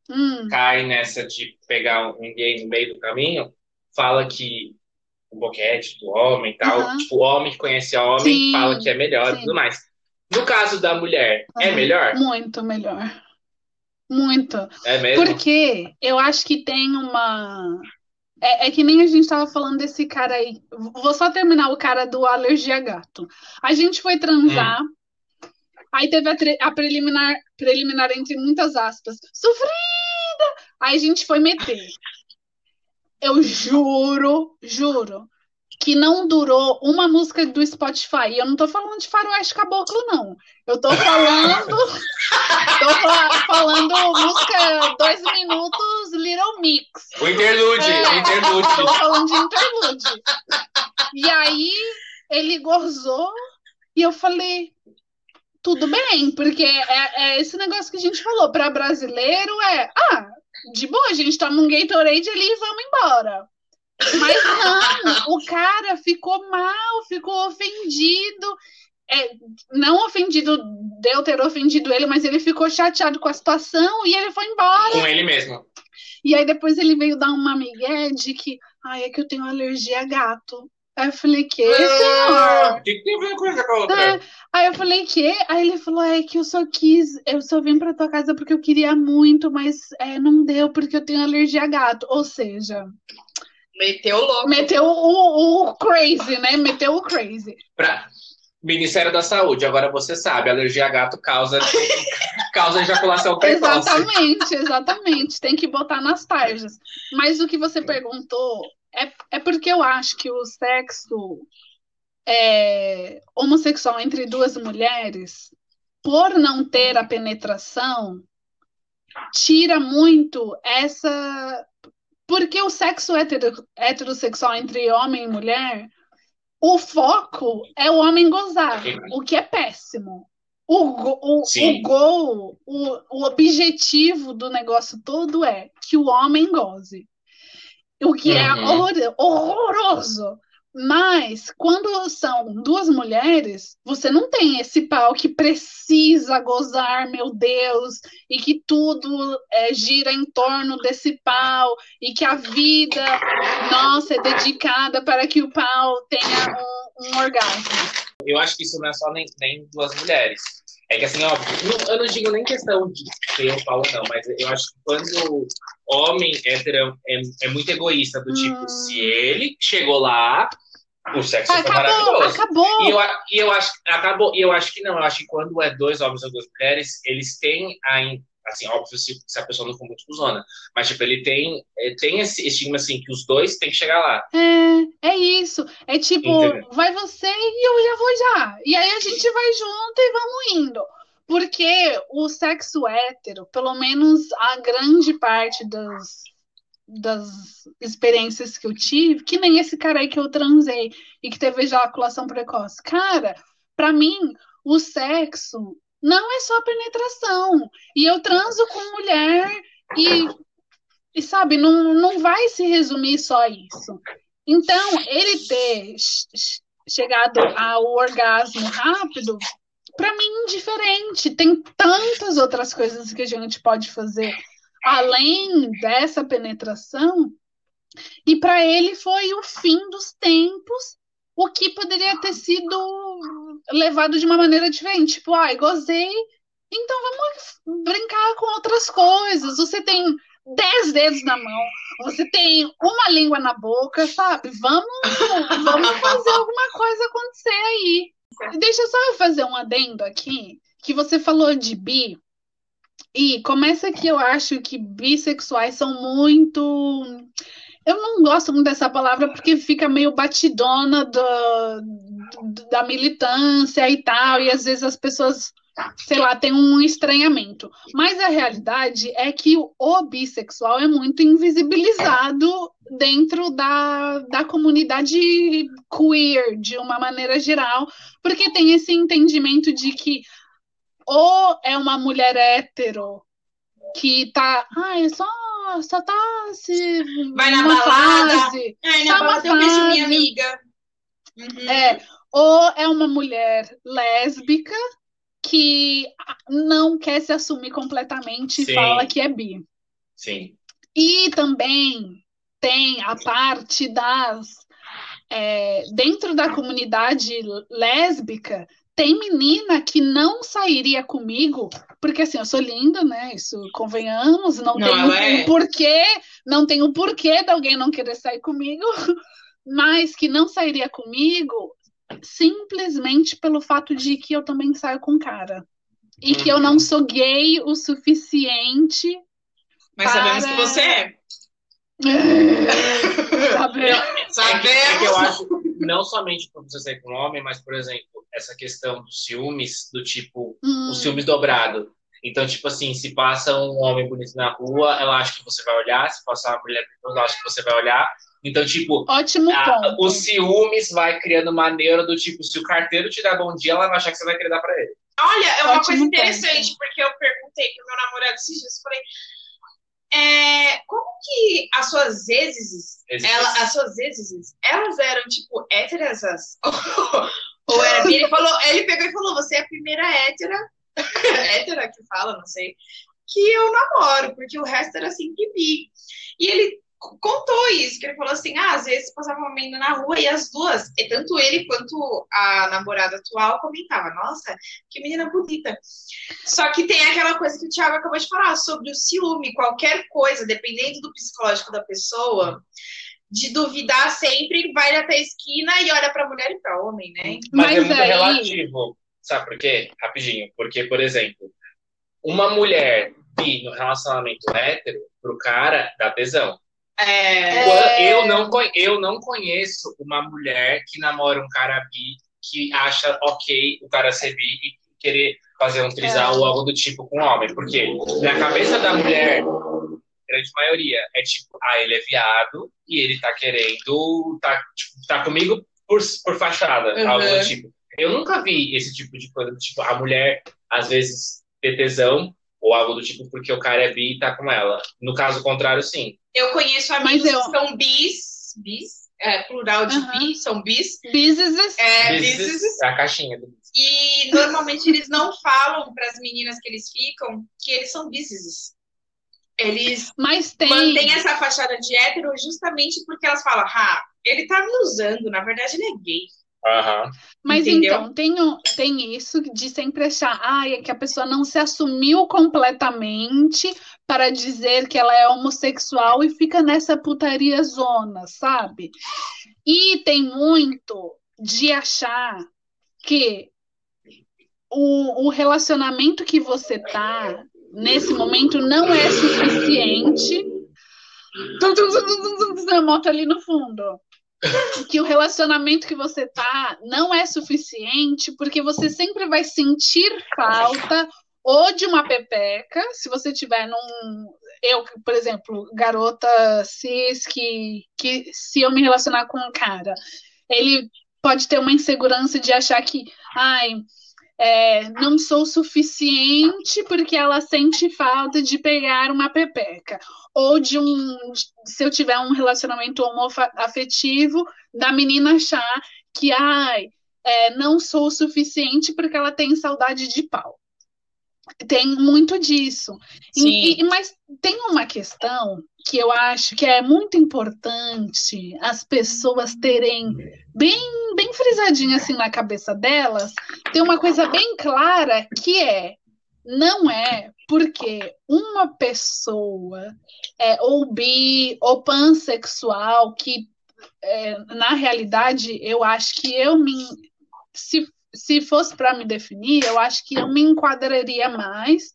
Hum, caem nessa de pegar um gay no meio do caminho, fala que o boquete do homem e tal, Aham. tipo, o homem que conhece a homem Sim, fala que é melhor e tudo mais. No caso da mulher, é aham, melhor? Muito melhor. Muito. É mesmo? Porque eu acho que tem uma. É, é que nem a gente tava falando desse cara aí. Vou só terminar o cara do alergia a gato. A gente foi transar, aí teve a, a preliminar, preliminar entre muitas aspas. Sofrida! Aí a gente foi meter. Eu juro, juro, que não durou uma música do Spotify. E eu não tô falando de faroeste caboclo, não. Eu tô falando. tô fa- falando música dois minutos Little Mix. O interlude, É. o interlude. Tô falando de interlude. E aí ele gozou e eu falei, tudo bem, porque é, é esse negócio que a gente falou, para brasileiro é, ah, de boa, a gente toma um Gatorade ali e vamos embora. Mas não, o cara ficou mal, ficou ofendido. É, não ofendido de eu ter ofendido ele, mas ele ficou chateado com a situação e ele foi embora. Com ele mesmo. E aí depois ele veio dar uma migué de que, ai, é que eu tenho alergia a gato. Aí eu falei, que, senhor? O que, que tem a ver uma coisa com a outra? É, aí eu falei, que? Aí ele falou, é que eu só quis, eu só vim pra tua casa porque eu queria muito, mas é, não deu porque eu tenho alergia a gato. Ou seja, Meteu o louco. meteu o, o crazy, né? Meteu o crazy. Pra... Ministério da Saúde, agora você sabe, alergia a gato causa, causa ejaculação precoce. Exatamente, exatamente. Tem que botar nas tarjas. Mas o que você perguntou é, é porque eu acho que o sexo é, homossexual entre duas mulheres, por não ter a penetração, tira muito essa. Porque o sexo hetero, heterossexual entre homem e mulher, o foco é o homem gozar, o que é péssimo. O, go- o, o gol, o, o objetivo do negócio todo é que o homem goze. O que é Uhum. horror- horroroso. Mas quando são duas mulheres, você não tem esse pau que precisa gozar, meu Deus, e que tudo é, gira em torno desse pau, e que a vida, nossa, é dedicada para que o pau tenha um, um orgasmo. Eu acho que isso não é só nem, nem duas mulheres. É que assim, óbvio, não- eu não digo nem questão de um pau ou não, mas eu acho que quando homem hétero é, é muito egoísta, do tipo, Hum. se ele chegou lá, o sexo foi Acabou, maravilhoso. acabou. E eu, e eu acho acabou, e eu acho que não, eu acho que quando é dois homens ou duas mulheres, eles têm a, assim, óbvio se, se a pessoa não for muito cuzona, mas tipo, ele tem, eh, tem esse estigma assim que os dois têm que chegar lá. É, é isso. É tipo, vai você e eu já vou já. E aí a gente vai junto e vamos indo. Porque o sexo hétero, pelo menos a grande parte das, das experiências que eu tive, que nem esse cara aí que eu transei e que teve ejaculação precoce. Cara, pra mim, o sexo não é só penetração. E eu transo com mulher e, e sabe, não, não vai se resumir só a isso. Então, ele ter ch- ch- chegado ao orgasmo rápido, para mim, indiferente. Tem tantas outras coisas que a gente pode fazer além dessa penetração. E para ele foi o fim dos tempos, o que poderia ter sido levado de uma maneira diferente. Tipo, ai, gozei, então vamos brincar com outras coisas. Você tem dez dedos na mão, você tem uma língua na boca, sabe? Vamos, vamos fazer alguma coisa acontecer aí. Deixa eu só fazer um adendo aqui, que você falou de bi, e começa que eu acho que bissexuais são muito. Eu não gosto muito dessa palavra porque fica meio batidona do, da militância e tal, e às vezes as pessoas, sei lá, têm um estranhamento. Mas a realidade é que o bissexual é muito invisibilizado dentro da, da comunidade queer, de uma maneira geral, porque tem esse entendimento de que ou é uma mulher hétero que tá, ai, só só tá se vai na balada, fase, ai, na balada eu vejo minha amiga. Uhum. É, ou é uma mulher lésbica que não quer se assumir completamente Sim. e fala que é bi. Sim. E também tem a parte das é, dentro da comunidade lésbica tem menina que não sairia comigo, porque assim, eu sou linda, né? Isso convenhamos, não, não tem um, é... porquê, não tem um porquê de alguém não querer sair comigo, mas que não sairia comigo simplesmente pelo fato de que eu também saio com cara. E que eu não sou gay o suficiente. Mas para... sabemos que você é. Sabemos. Sabemos. É que eu acho, não somente por você sair com homem, mas, por exemplo, essa questão dos ciúmes, do tipo, hum. o ciúmes dobrado. Então, tipo assim, se passa um homem bonito na rua, ela acha que você vai olhar, se passar uma mulher bonita, ela acha que você vai olhar. Então, tipo, Ótimo a, o ciúmes vai criando maneira do tipo, se o carteiro te dá bom dia, ela vai achar que você vai querer dar pra ele. Olha, é uma Ótimo coisa interessante, ponto. porque eu perguntei pro meu namorado esses dias, falei, é, como que as suas exes, ela, as suas exes, elas eram, tipo, héteras? Ou era Ele falou, ele pegou e falou: você é a primeira hétera, hétera que fala, não sei, que eu namoro, porque o resto era sempre bi. E ele contou isso, que ele falou assim, ah, às vezes passava uma menina na rua e as duas, e tanto ele quanto a namorada atual comentava, nossa, que menina bonita. Só que tem aquela coisa que o Thiago acabou de falar sobre o ciúme, qualquer coisa, dependendo do psicológico da pessoa, de duvidar sempre, vai até a esquina e olha para mulher e para homem, né? Mas, Mas é muito aí... relativo. Sabe por quê? Rapidinho. Porque, por exemplo, uma mulher bi no relacionamento hétero, pro cara, dá tesão. É... Eu, não, eu não conheço uma mulher que namora um cara bi que acha ok o cara ser bi e querer fazer um trisal é. ou algo do tipo com um homem. Porque na cabeça da mulher, grande maioria, é tipo, ah, ele é viado e ele tá querendo, tá, tipo, tá comigo por, por fachada, uhum. algo do tipo. Eu nunca vi esse tipo de coisa, tipo, a mulher, às vezes, ter tesão ou algo do tipo porque o cara é bi e tá com ela. No caso contrário, sim. Eu conheço amigos eu... que são bis, bis, é, plural de uhum. bi, são bis. Bises. É, bises. É a caixinha do E normalmente eles não falam para as meninas que eles ficam que eles são bises eles Mas tem... mantêm essa fachada de hétero justamente porque elas falam, ah, ele tá me usando, na verdade ele é gay. Uhum. Mas Entendeu? então, tem, tem isso de sempre achar ah, é que a pessoa não se assumiu completamente para dizer que ela é homossexual e fica nessa putaria zona, sabe? E tem muito de achar que o, o relacionamento que você tá nesse momento não é suficiente. A moto ali no fundo. Que o relacionamento que você tá não é suficiente, porque você sempre vai sentir falta ou de uma pepeca, se você tiver num. Eu, por exemplo, garota cis, que, que se eu me relacionar com um cara, ele pode ter uma insegurança de achar que, ai, é, não sou suficiente porque ela sente falta de pegar uma pepeca. Ou de um, se eu tiver um relacionamento homoafetivo, da menina achar que, ai, é, não sou suficiente porque ela tem saudade de pau. Tem muito disso. E, e, mas tem uma questão que eu acho que é muito importante as pessoas terem bem, bem frisadinha assim na cabeça delas, tem uma coisa bem clara que é não é porque uma pessoa é ou bi ou pansexual que é, na realidade eu acho que eu me se se fosse para me definir, eu acho que eu me enquadraria mais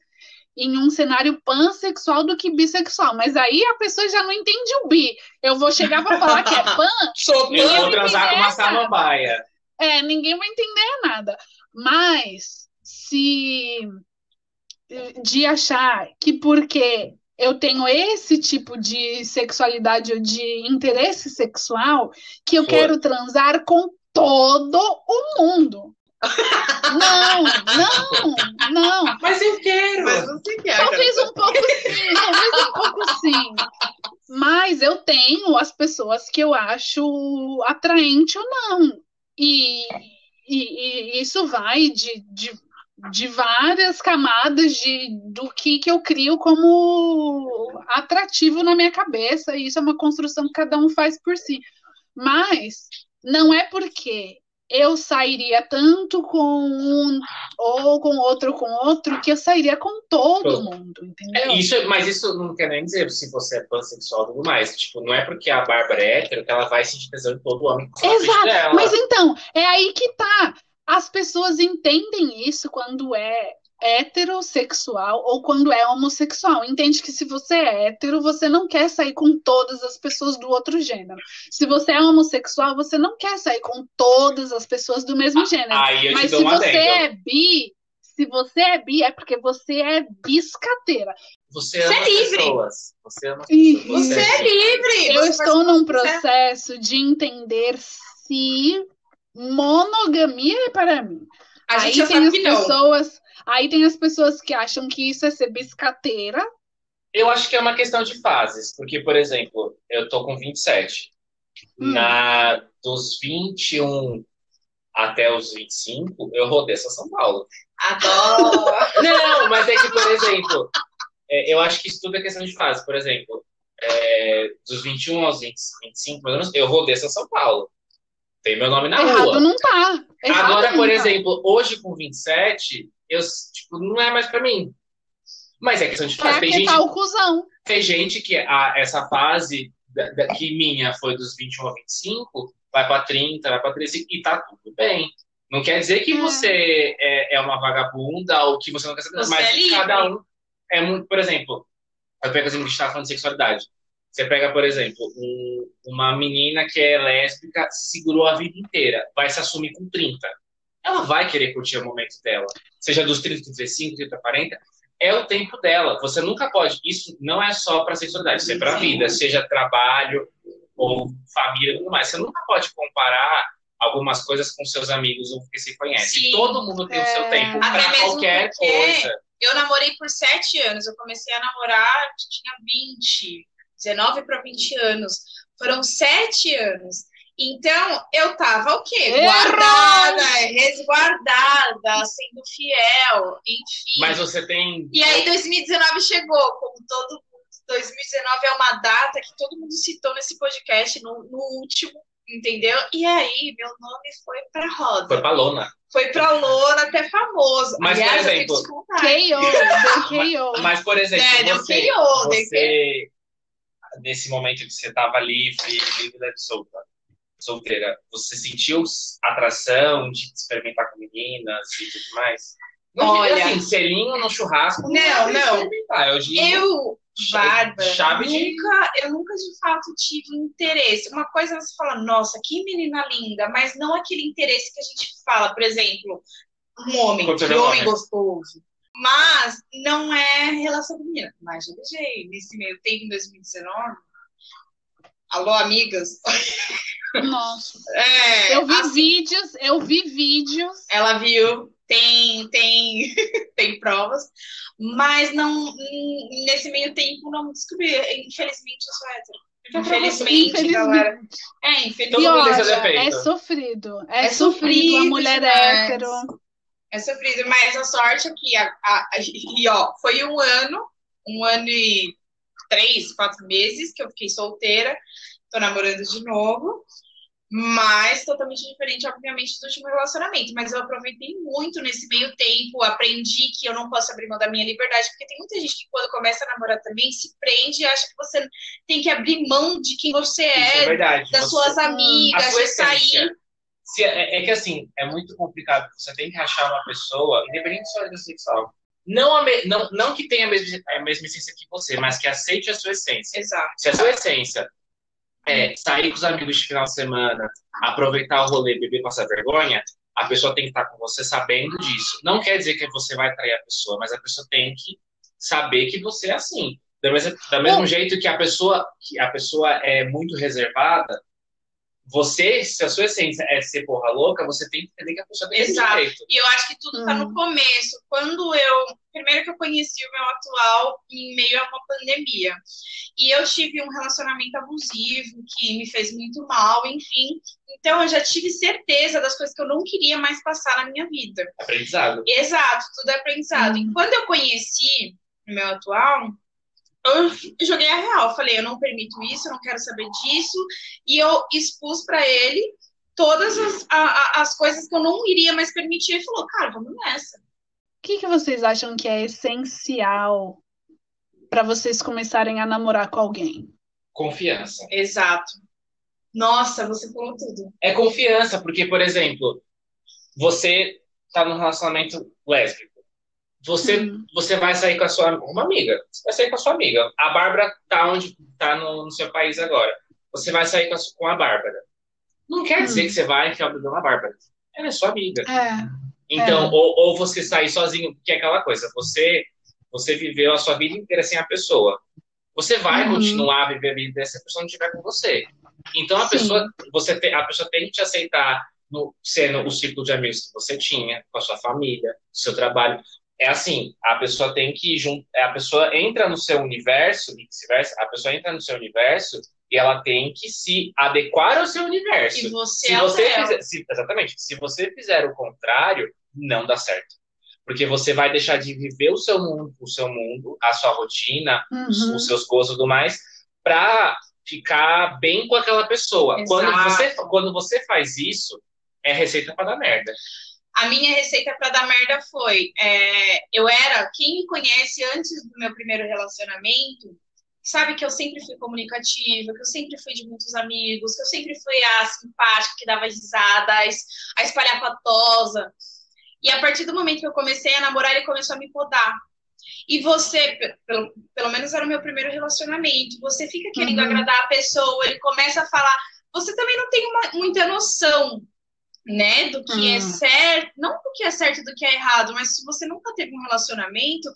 em um cenário pansexual do que bissexual. Mas aí a pessoa já não entende o bi. Eu vou chegar para falar que é pan. Sou. Eu vou transar com uma samambaia. É, ninguém vai entender nada. Mas se de achar que porque eu tenho esse tipo de sexualidade ou de interesse sexual que eu Foi. quero transar com todo o mundo. Não, não, não. Mas eu quero! Mas você quer. Talvez um pouco sim, talvez um pouco sim. Mas eu tenho as pessoas que eu acho atraente ou não. E, e- e isso vai de, de, de várias camadas de, do que, que eu crio como atrativo na minha cabeça. E isso é uma construção que cada um faz por si. Mas não é porque eu sairia tanto com um ou com outro com outro que eu sairia com todo Todo. mundo, entendeu? É, Isso, mas isso não quer nem dizer se você é pansexual e tudo mais. Tipo, não é porque a Bárbara é hétero que ela vai sentir tesão em todo homem Exato, mas então, é aí que tá. As pessoas entendem isso quando é heterossexual ou quando é homossexual. Entende que se você é hétero, você não quer sair com todas as pessoas do outro gênero. Se você é homossexual, você não quer sair com todas as pessoas do mesmo gênero. Aí eu te Mas dou se você é bi, se você é bi, é porque você é biscateira. Você Você ama é as livre. pessoas. Você ama pessoas. Você é livre. Eu você estou num processo de entender se monogamia é para mim. A aí gente já tem sabe as que não. pessoas, aí tem as pessoas que acham que isso é ser biscateira. Eu acho que é uma questão de fases. Porque, por exemplo, eu tô com 27. Hum. Na, dos 21 até os 25, eu rodei essa São Paulo. Adoro. Não, mas é que, por exemplo, é, eu acho que isso tudo é questão de fase. Por exemplo, é, dos 21 aos 20, 25, mais ou menos, eu rodei essa São Paulo. Tem meu nome na Errado rua. não tá. Errado Agora, não por tá. exemplo, hoje com 27, eu, tipo, não é mais pra mim. Mas é questão de fase. Tem gente, o cuzão. tem gente que a, essa fase da, da- que minha foi dos 21 a 25, vai pra 30, vai pra 13 e tá tudo bem. Não quer dizer que É. você é, é uma vagabunda ou que você não quer saber, Você mas é cada um é muito. Por exemplo, eu pego assim, a gente tá falando de sexualidade. Você pega, por exemplo, um- uma menina que é lésbica, se segurou a vida inteira, vai se assumir com 30. Ela vai querer curtir o momento dela. Seja dos 30, 35, 30, 40. É o tempo dela. Você nunca pode. Isso não é só para sexualidade, isso é para vida, seja trabalho ou família tudo mais. Você nunca pode comparar algumas coisas com seus amigos ou que se conhece. Sim. Todo mundo tem o seu É. tempo para qualquer coisa. Eu namorei por sete anos. Eu comecei a namorar, tinha 20, 19 para 20 anos. Foram sete anos. Então, eu tava o quê? Errou! Guardada, resguardada, sendo fiel, enfim. Mas você tem. E aí 2019 chegou, como todo mundo. 2019 é uma data que todo mundo citou nesse podcast, no, no último, entendeu? E aí, meu nome foi pra roda. Foi pra lona. Foi pra lona, até famoso. Mas, por Aliás, eu tenho exemplo, que. KO, deu KO. Mas, por exemplo, É, deu você, KO, você nesse momento que você estava livre, livre da solta, solteira, você sentiu atração de experimentar com meninas e tudo mais? Não Olha- assim, selinho no churrasco. Não, não. Eu digo, Eu, Bárbara, Chave de- nunca, eu nunca de fato tive interesse. Uma coisa você fala, nossa, que menina linda, mas não aquele interesse que a gente fala, por exemplo, um homem, que um homem. gostoso. Mas não é relação com menina. Mas já beijei nesse meio tempo, em 2019. Alô, amigas? Nossa. É, Eu vi assim, vídeos, eu vi vídeos. ela viu, tem, tem, tem provas, mas não nesse meio tempo não descobri. Infelizmente, eu sou hétero. Infelizmente, Infelizmente. galera. É, infelizmente. E é sofrido. É, É sofrido a sofrido mulher demais. hétero. É sofrido, mas a sorte é que, a, a- a- e ó, foi um ano, um ano e três, quatro meses que eu fiquei solteira, tô namorando de novo, mas totalmente diferente, obviamente, do último relacionamento. Mas eu aproveitei muito nesse meio tempo, aprendi que eu não posso abrir mão da minha liberdade, porque tem muita gente que quando começa a namorar também se prende e acha que você tem que abrir mão de quem você é é, verdade. das Você- suas amigas, sua de sair. Se é, é que assim, é muito complicado. Você tem que achar uma pessoa, independente de sua orientação sexual, não, me- não, não que tenha a mesma, a mesma essência que você, mas que aceite a sua essência. Exato. Se a sua essência é, sair com os amigos de final de semana, aproveitar o rolê, beber, passar vergonha, a pessoa tem que estar com você sabendo disso. Não quer dizer que você vai trair a pessoa, mas a pessoa tem que saber que você é assim. Do mesmo, do mesmo jeito que a pessoa que a pessoa é muito reservada, você, se a sua essência é ser porra louca, você tem que entender que a pessoa tem Exato. jeito. E eu acho que tudo tá no Hum. começo. Quando eu. Primeiro que eu conheci o meu atual em meio a uma pandemia. E eu tive um relacionamento abusivo que me fez muito mal, enfim. Então eu já tive certeza das coisas que eu não queria mais passar na minha vida. Aprendizado. Exato, tudo é aprendizado. E Hum. quando eu conheci o meu atual, eu joguei a real. Falei, eu não permito isso, eu não quero saber disso. E eu expus pra ele todas as, a- a- as coisas que eu não iria mais permitir. Ele falou, cara, vamos nessa. O que que vocês acham que é essencial para vocês começarem a namorar com alguém? Confiança. Exato. Nossa, você falou tudo. É confiança, porque, por exemplo, você tá num relacionamento lésbico. Você, Hum. você vai sair com a sua uma amiga. Você vai sair com a sua amiga. A Bárbara tá onde tá no, no seu país agora. Você vai sair com a, com a Bárbara. Não quer dizer Hum. que você vai enfiar o dedo na Bárbara. Ela é sua amiga. É, Então, É. ou, ou você sair sozinho, porque é aquela coisa, você você viveu a sua vida inteira sem a pessoa. Você vai Uhum. continuar a viver a vida se a pessoa não estiver com você. Então a Sim. pessoa, você te- a pessoa tem que te aceitar no, sendo o ciclo de amigos que você tinha, com a sua família, seu trabalho. É assim, a pessoa tem que jun- a pessoa entra no seu universo e vice-versa, a pessoa entra no seu universo e ela tem que se adequar ao seu universo. E você Se é você fizer, se- exatamente, se você fizer o contrário, não dá certo. Porque você vai deixar de viver o seu mundo, o seu mundo, a sua rotina, os, Uhum. os seus gostos e tudo mais, pra ficar bem com aquela pessoa. Quando você, quando você faz isso, é receita pra dar merda. A minha receita pra dar merda foi: é, eu era, quem me conhece antes do meu primeiro relacionamento, sabe que eu sempre fui comunicativa, que eu sempre fui de muitos amigos, que eu sempre fui a simpática, que dava risadas, a espalhafatosa. E a partir do momento que eu comecei a namorar, ele começou a me podar. E você, pe- pelo, pelo menos era o meu primeiro relacionamento, você fica querendo Uhum. agradar a pessoa, ele começa a falar. Você também não tem uma- muita noção, né, do que é Hum. certo, não do que é certo e do que é errado, mas se você nunca teve um relacionamento,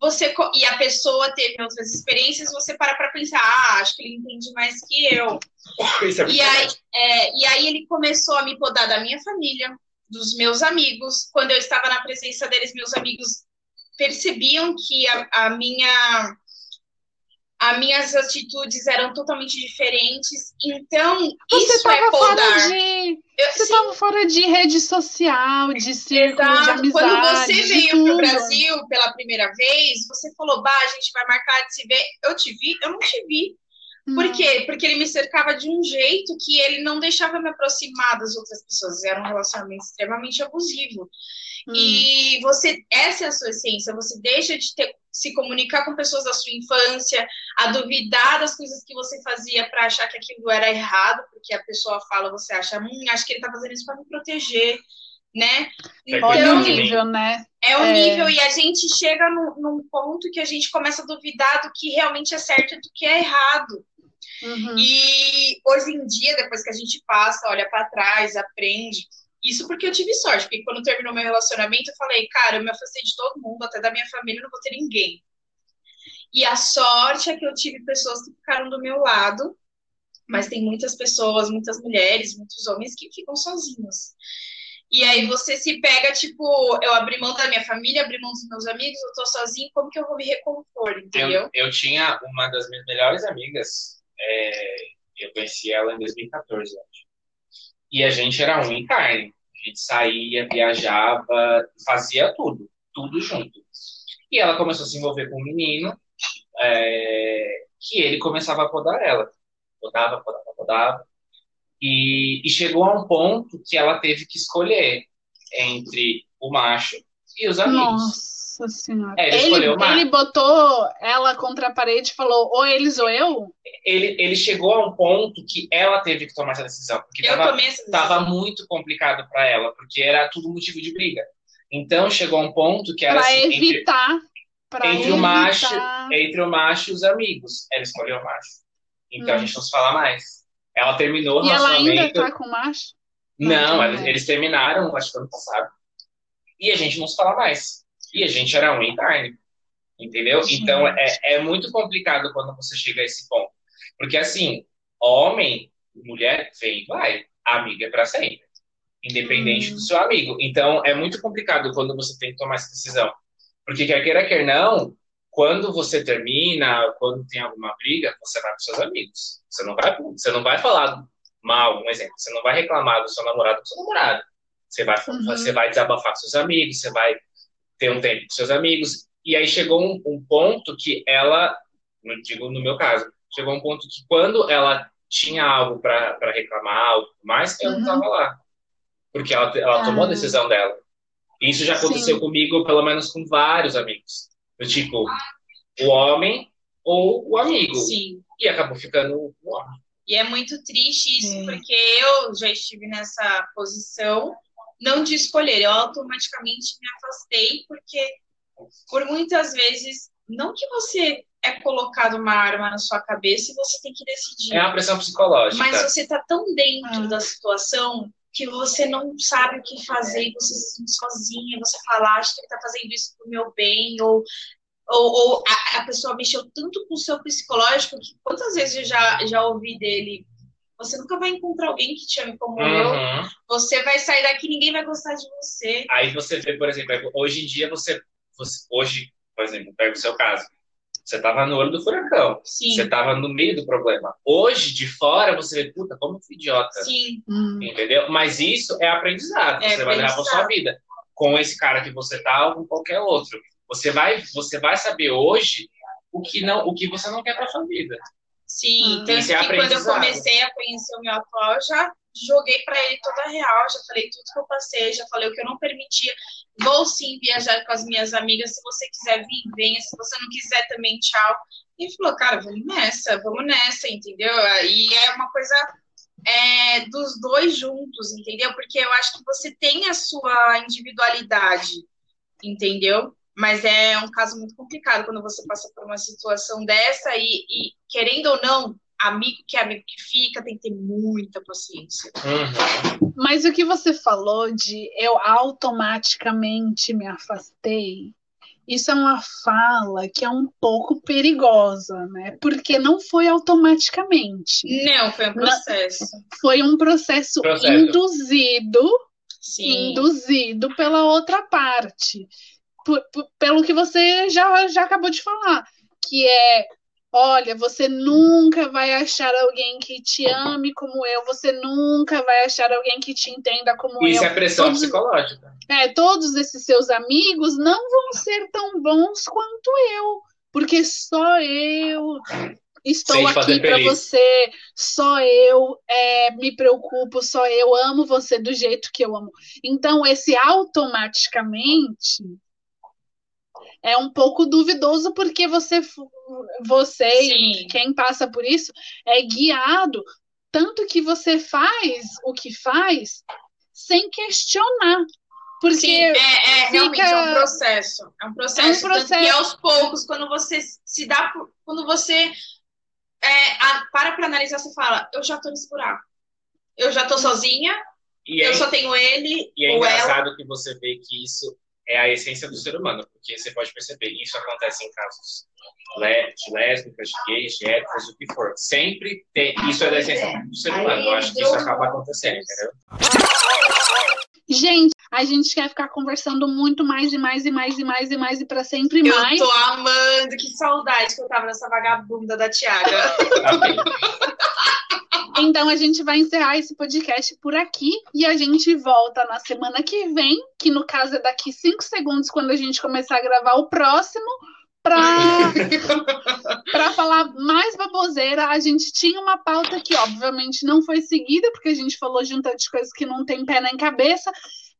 você e a pessoa teve outras experiências, você para pra pensar, ah, acho que ele entende mais que eu. É E aí, é, e aí ele começou a me podar da minha família, dos meus amigos. Quando eu estava na presença deles, meus amigos percebiam que a, a minha as minhas atitudes eram totalmente diferentes. Então, Você isso é estava fora podar. de, Eu- você sim, tava fora de rede social, de círculo de Exato. amizade, Quando você de veio tudo. pro Brasil pela primeira vez, você falou, bah, a gente vai marcar de se ver. Eu te vi? Eu não te vi. Por Não. quê? Porque ele me cercava de um jeito que ele não deixava me aproximar das outras pessoas. Era um relacionamento extremamente abusivo. Hum. E você, essa é a sua essência. Você deixa de ter, se comunicar com pessoas da sua infância, a duvidar das coisas que você fazia para achar que aquilo era errado, porque a pessoa fala, você acha, hum, acho que ele tá fazendo isso para me proteger, né? É Então, o nível, né? é o É. nível e a gente chega no- num ponto que a gente começa a duvidar do que realmente é certo e do que é errado. Uhum. E hoje em dia, depois que a gente passa, olha pra trás, aprende. Isso porque eu tive sorte, porque quando terminou meu relacionamento, eu falei, cara, eu me afastei de todo mundo, até da minha família, não vou ter ninguém. E a sorte é que eu tive pessoas que ficaram do meu lado, mas tem muitas pessoas, muitas mulheres, muitos homens que ficam sozinhos. E aí você se pega, tipo, eu abri mão da minha família, abri mão dos meus amigos, eu tô sozinho, como que eu vou me recompor, entendeu? Eu, eu tinha uma das minhas melhores amigas, é, eu conheci ela em 2014, eu acho. E a gente era um em carne. A gente saía, viajava, fazia tudo, tudo junto. E ela começou a se envolver com um menino, é, que ele começava a podar ela. Podava, podava, podava. E, e chegou a um ponto que ela teve que escolher entre o macho e os amigos. Nossa senhora. É, ele ele, escolheu uma- ele botou ela contra a parede e falou: ou eles ou eu? Ele, ele chegou a um ponto que ela teve que tomar essa decisão, porque Eu tava, tava muito complicado para ela, porque era tudo motivo de briga. Então chegou a um ponto que era Pra assim, entre, evitar. Pra entre o evitar. macho- entre o macho e os amigos. Ela escolheu o macho. Então a Hum. gente não se fala mais. Ela terminou o E ela relacionamento. ainda tá com o macho? Não, Não, eles, não. eles terminaram, acho que ano passado. E a gente não se fala mais. E a gente era um carne. Entendeu? Gente. Então é, é muito complicado quando você chega a esse ponto. Porque assim, homem, mulher, vem e vai. Amiga é pra sempre. Independente Hum. do seu amigo. Então é muito complicado quando você tem que tomar essa decisão. Porque quer queira, quer não, quando você termina, quando tem alguma briga, você vai com seus amigos. Você não vai, você não vai falar mal, um exemplo. Você não vai reclamar do seu namorado com seu namorado. Você vai, Uhum. você vai desabafar com seus amigos, você vai ter um tempo com seus amigos. E aí chegou um, um ponto que ela, não digo no meu caso, chegou um ponto que quando ela tinha algo para reclamar tudo mais, eu não Uhum. estava lá. Porque ela, ela tomou a Ah. decisão dela. E Isso já aconteceu Sim. comigo, pelo menos com vários amigos. Do tipo, o homem ou o amigo. Sim. E acabou ficando o homem. E é muito triste isso, É. porque eu já estive nessa posição, não de escolher, eu automaticamente me afastei, porque por muitas vezes, não que você é colocado uma arma na sua cabeça e você tem que decidir. É uma pressão psicológica. Mas você tá tão dentro Ah. da situação que você não sabe o que fazer, e você se sente sozinha, você fala, acho que ele tá fazendo isso pro meu bem, ou, ou, ou a, a pessoa mexeu tanto com o seu psicológico que quantas vezes eu já, já ouvi dele, você nunca vai encontrar alguém que te ame como eu, Uhum. você vai sair daqui, ninguém vai gostar de você. Aí você vê, por exemplo, hoje em dia você, você- hoje, por exemplo, pega o seu caso. Você tava no olho do furacão. Sim, Você tava no meio do problema. Hoje, de fora, você vê, puta, como eu fui idiota. sim, Hum. Entendeu? Mas isso é aprendizado. É você vai levar pra sua vida. Com esse cara que você tá ou com qualquer outro. Você vai, você vai saber hoje o que, não, o que você não quer pra sua vida. Sim. Isso é que quando eu comecei a conhecer o meu atual, eu já joguei pra ele toda a real, já falei tudo que eu passei, já falei o que eu não permitia. Vou sim viajar com as minhas amigas, se você quiser vir, venha, se você não quiser também, tchau. E ele falou, cara, vamos nessa, vamos nessa, entendeu? E é uma coisa é, dos dois juntos, entendeu? Porque eu acho que você tem a sua individualidade, entendeu? Mas é um caso muito complicado quando você passa por uma situação dessa e, e, querendo ou não, amigo que é amigo que fica tem que ter muita paciência. Uhum. Mas o que você falou de eu automaticamente me afastei, isso é uma fala que é um pouco perigosa, né? Porque não foi automaticamente. Não, foi um processo. Foi um processo, Processo. induzido, Sim. induzido pela outra parte. Pelo que você já, já acabou de falar, que é Olha, você nunca vai achar alguém que te ame como eu, você nunca vai achar alguém que te entenda como Isso eu. é pressão Todos- psicológica. É, todos esses seus amigos não vão ser tão bons quanto eu, porque só eu estou Sem aqui para você, só eu é, me preocupo, só eu amo você do jeito que eu amo. Então, esse automaticamente é um pouco duvidoso porque você, você e quem passa por isso é guiado tanto que você faz o que faz sem questionar. Porque Sim, é, é realmente é um fica- processo. É um processo. É um processo. que aos poucos, quando você se dá. Quando você é, a- para pra analisar, você fala, eu já tô nesse buraco. Eu já tô sozinha, E é, eu só tenho ele e é ou ela. engraçado que você vê que isso é a essência do ser humano, porque você pode perceber, isso acontece em casos de lésbicas, de gays, de héteros, o que for. Sempre tem. Isso é da essência do ser humano. Eu acho que isso acaba acontecendo, entendeu? Gente, a gente quer ficar conversando muito mais e mais e mais e mais e mais e para sempre Eu mais. tô amando, que saudade que eu tava nessa vagabunda da Tiaga. Ok. Então a gente vai encerrar esse podcast por aqui e a gente volta na semana que vem, que no caso é daqui cinco segundos quando a gente começar a gravar o próximo, para para falar mais baboseira. A gente tinha uma pauta que obviamente não foi seguida porque a gente falou de um tanto de coisas que não tem pé nem cabeça.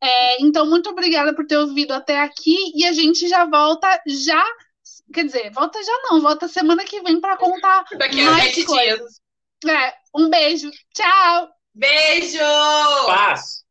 É, então muito obrigada por ter ouvido até aqui e a gente já volta já Quer dizer, volta já não, volta semana que vem para contar Daqui a mais coisas. dias. É, um beijo. Tchau! Beijo! Paz!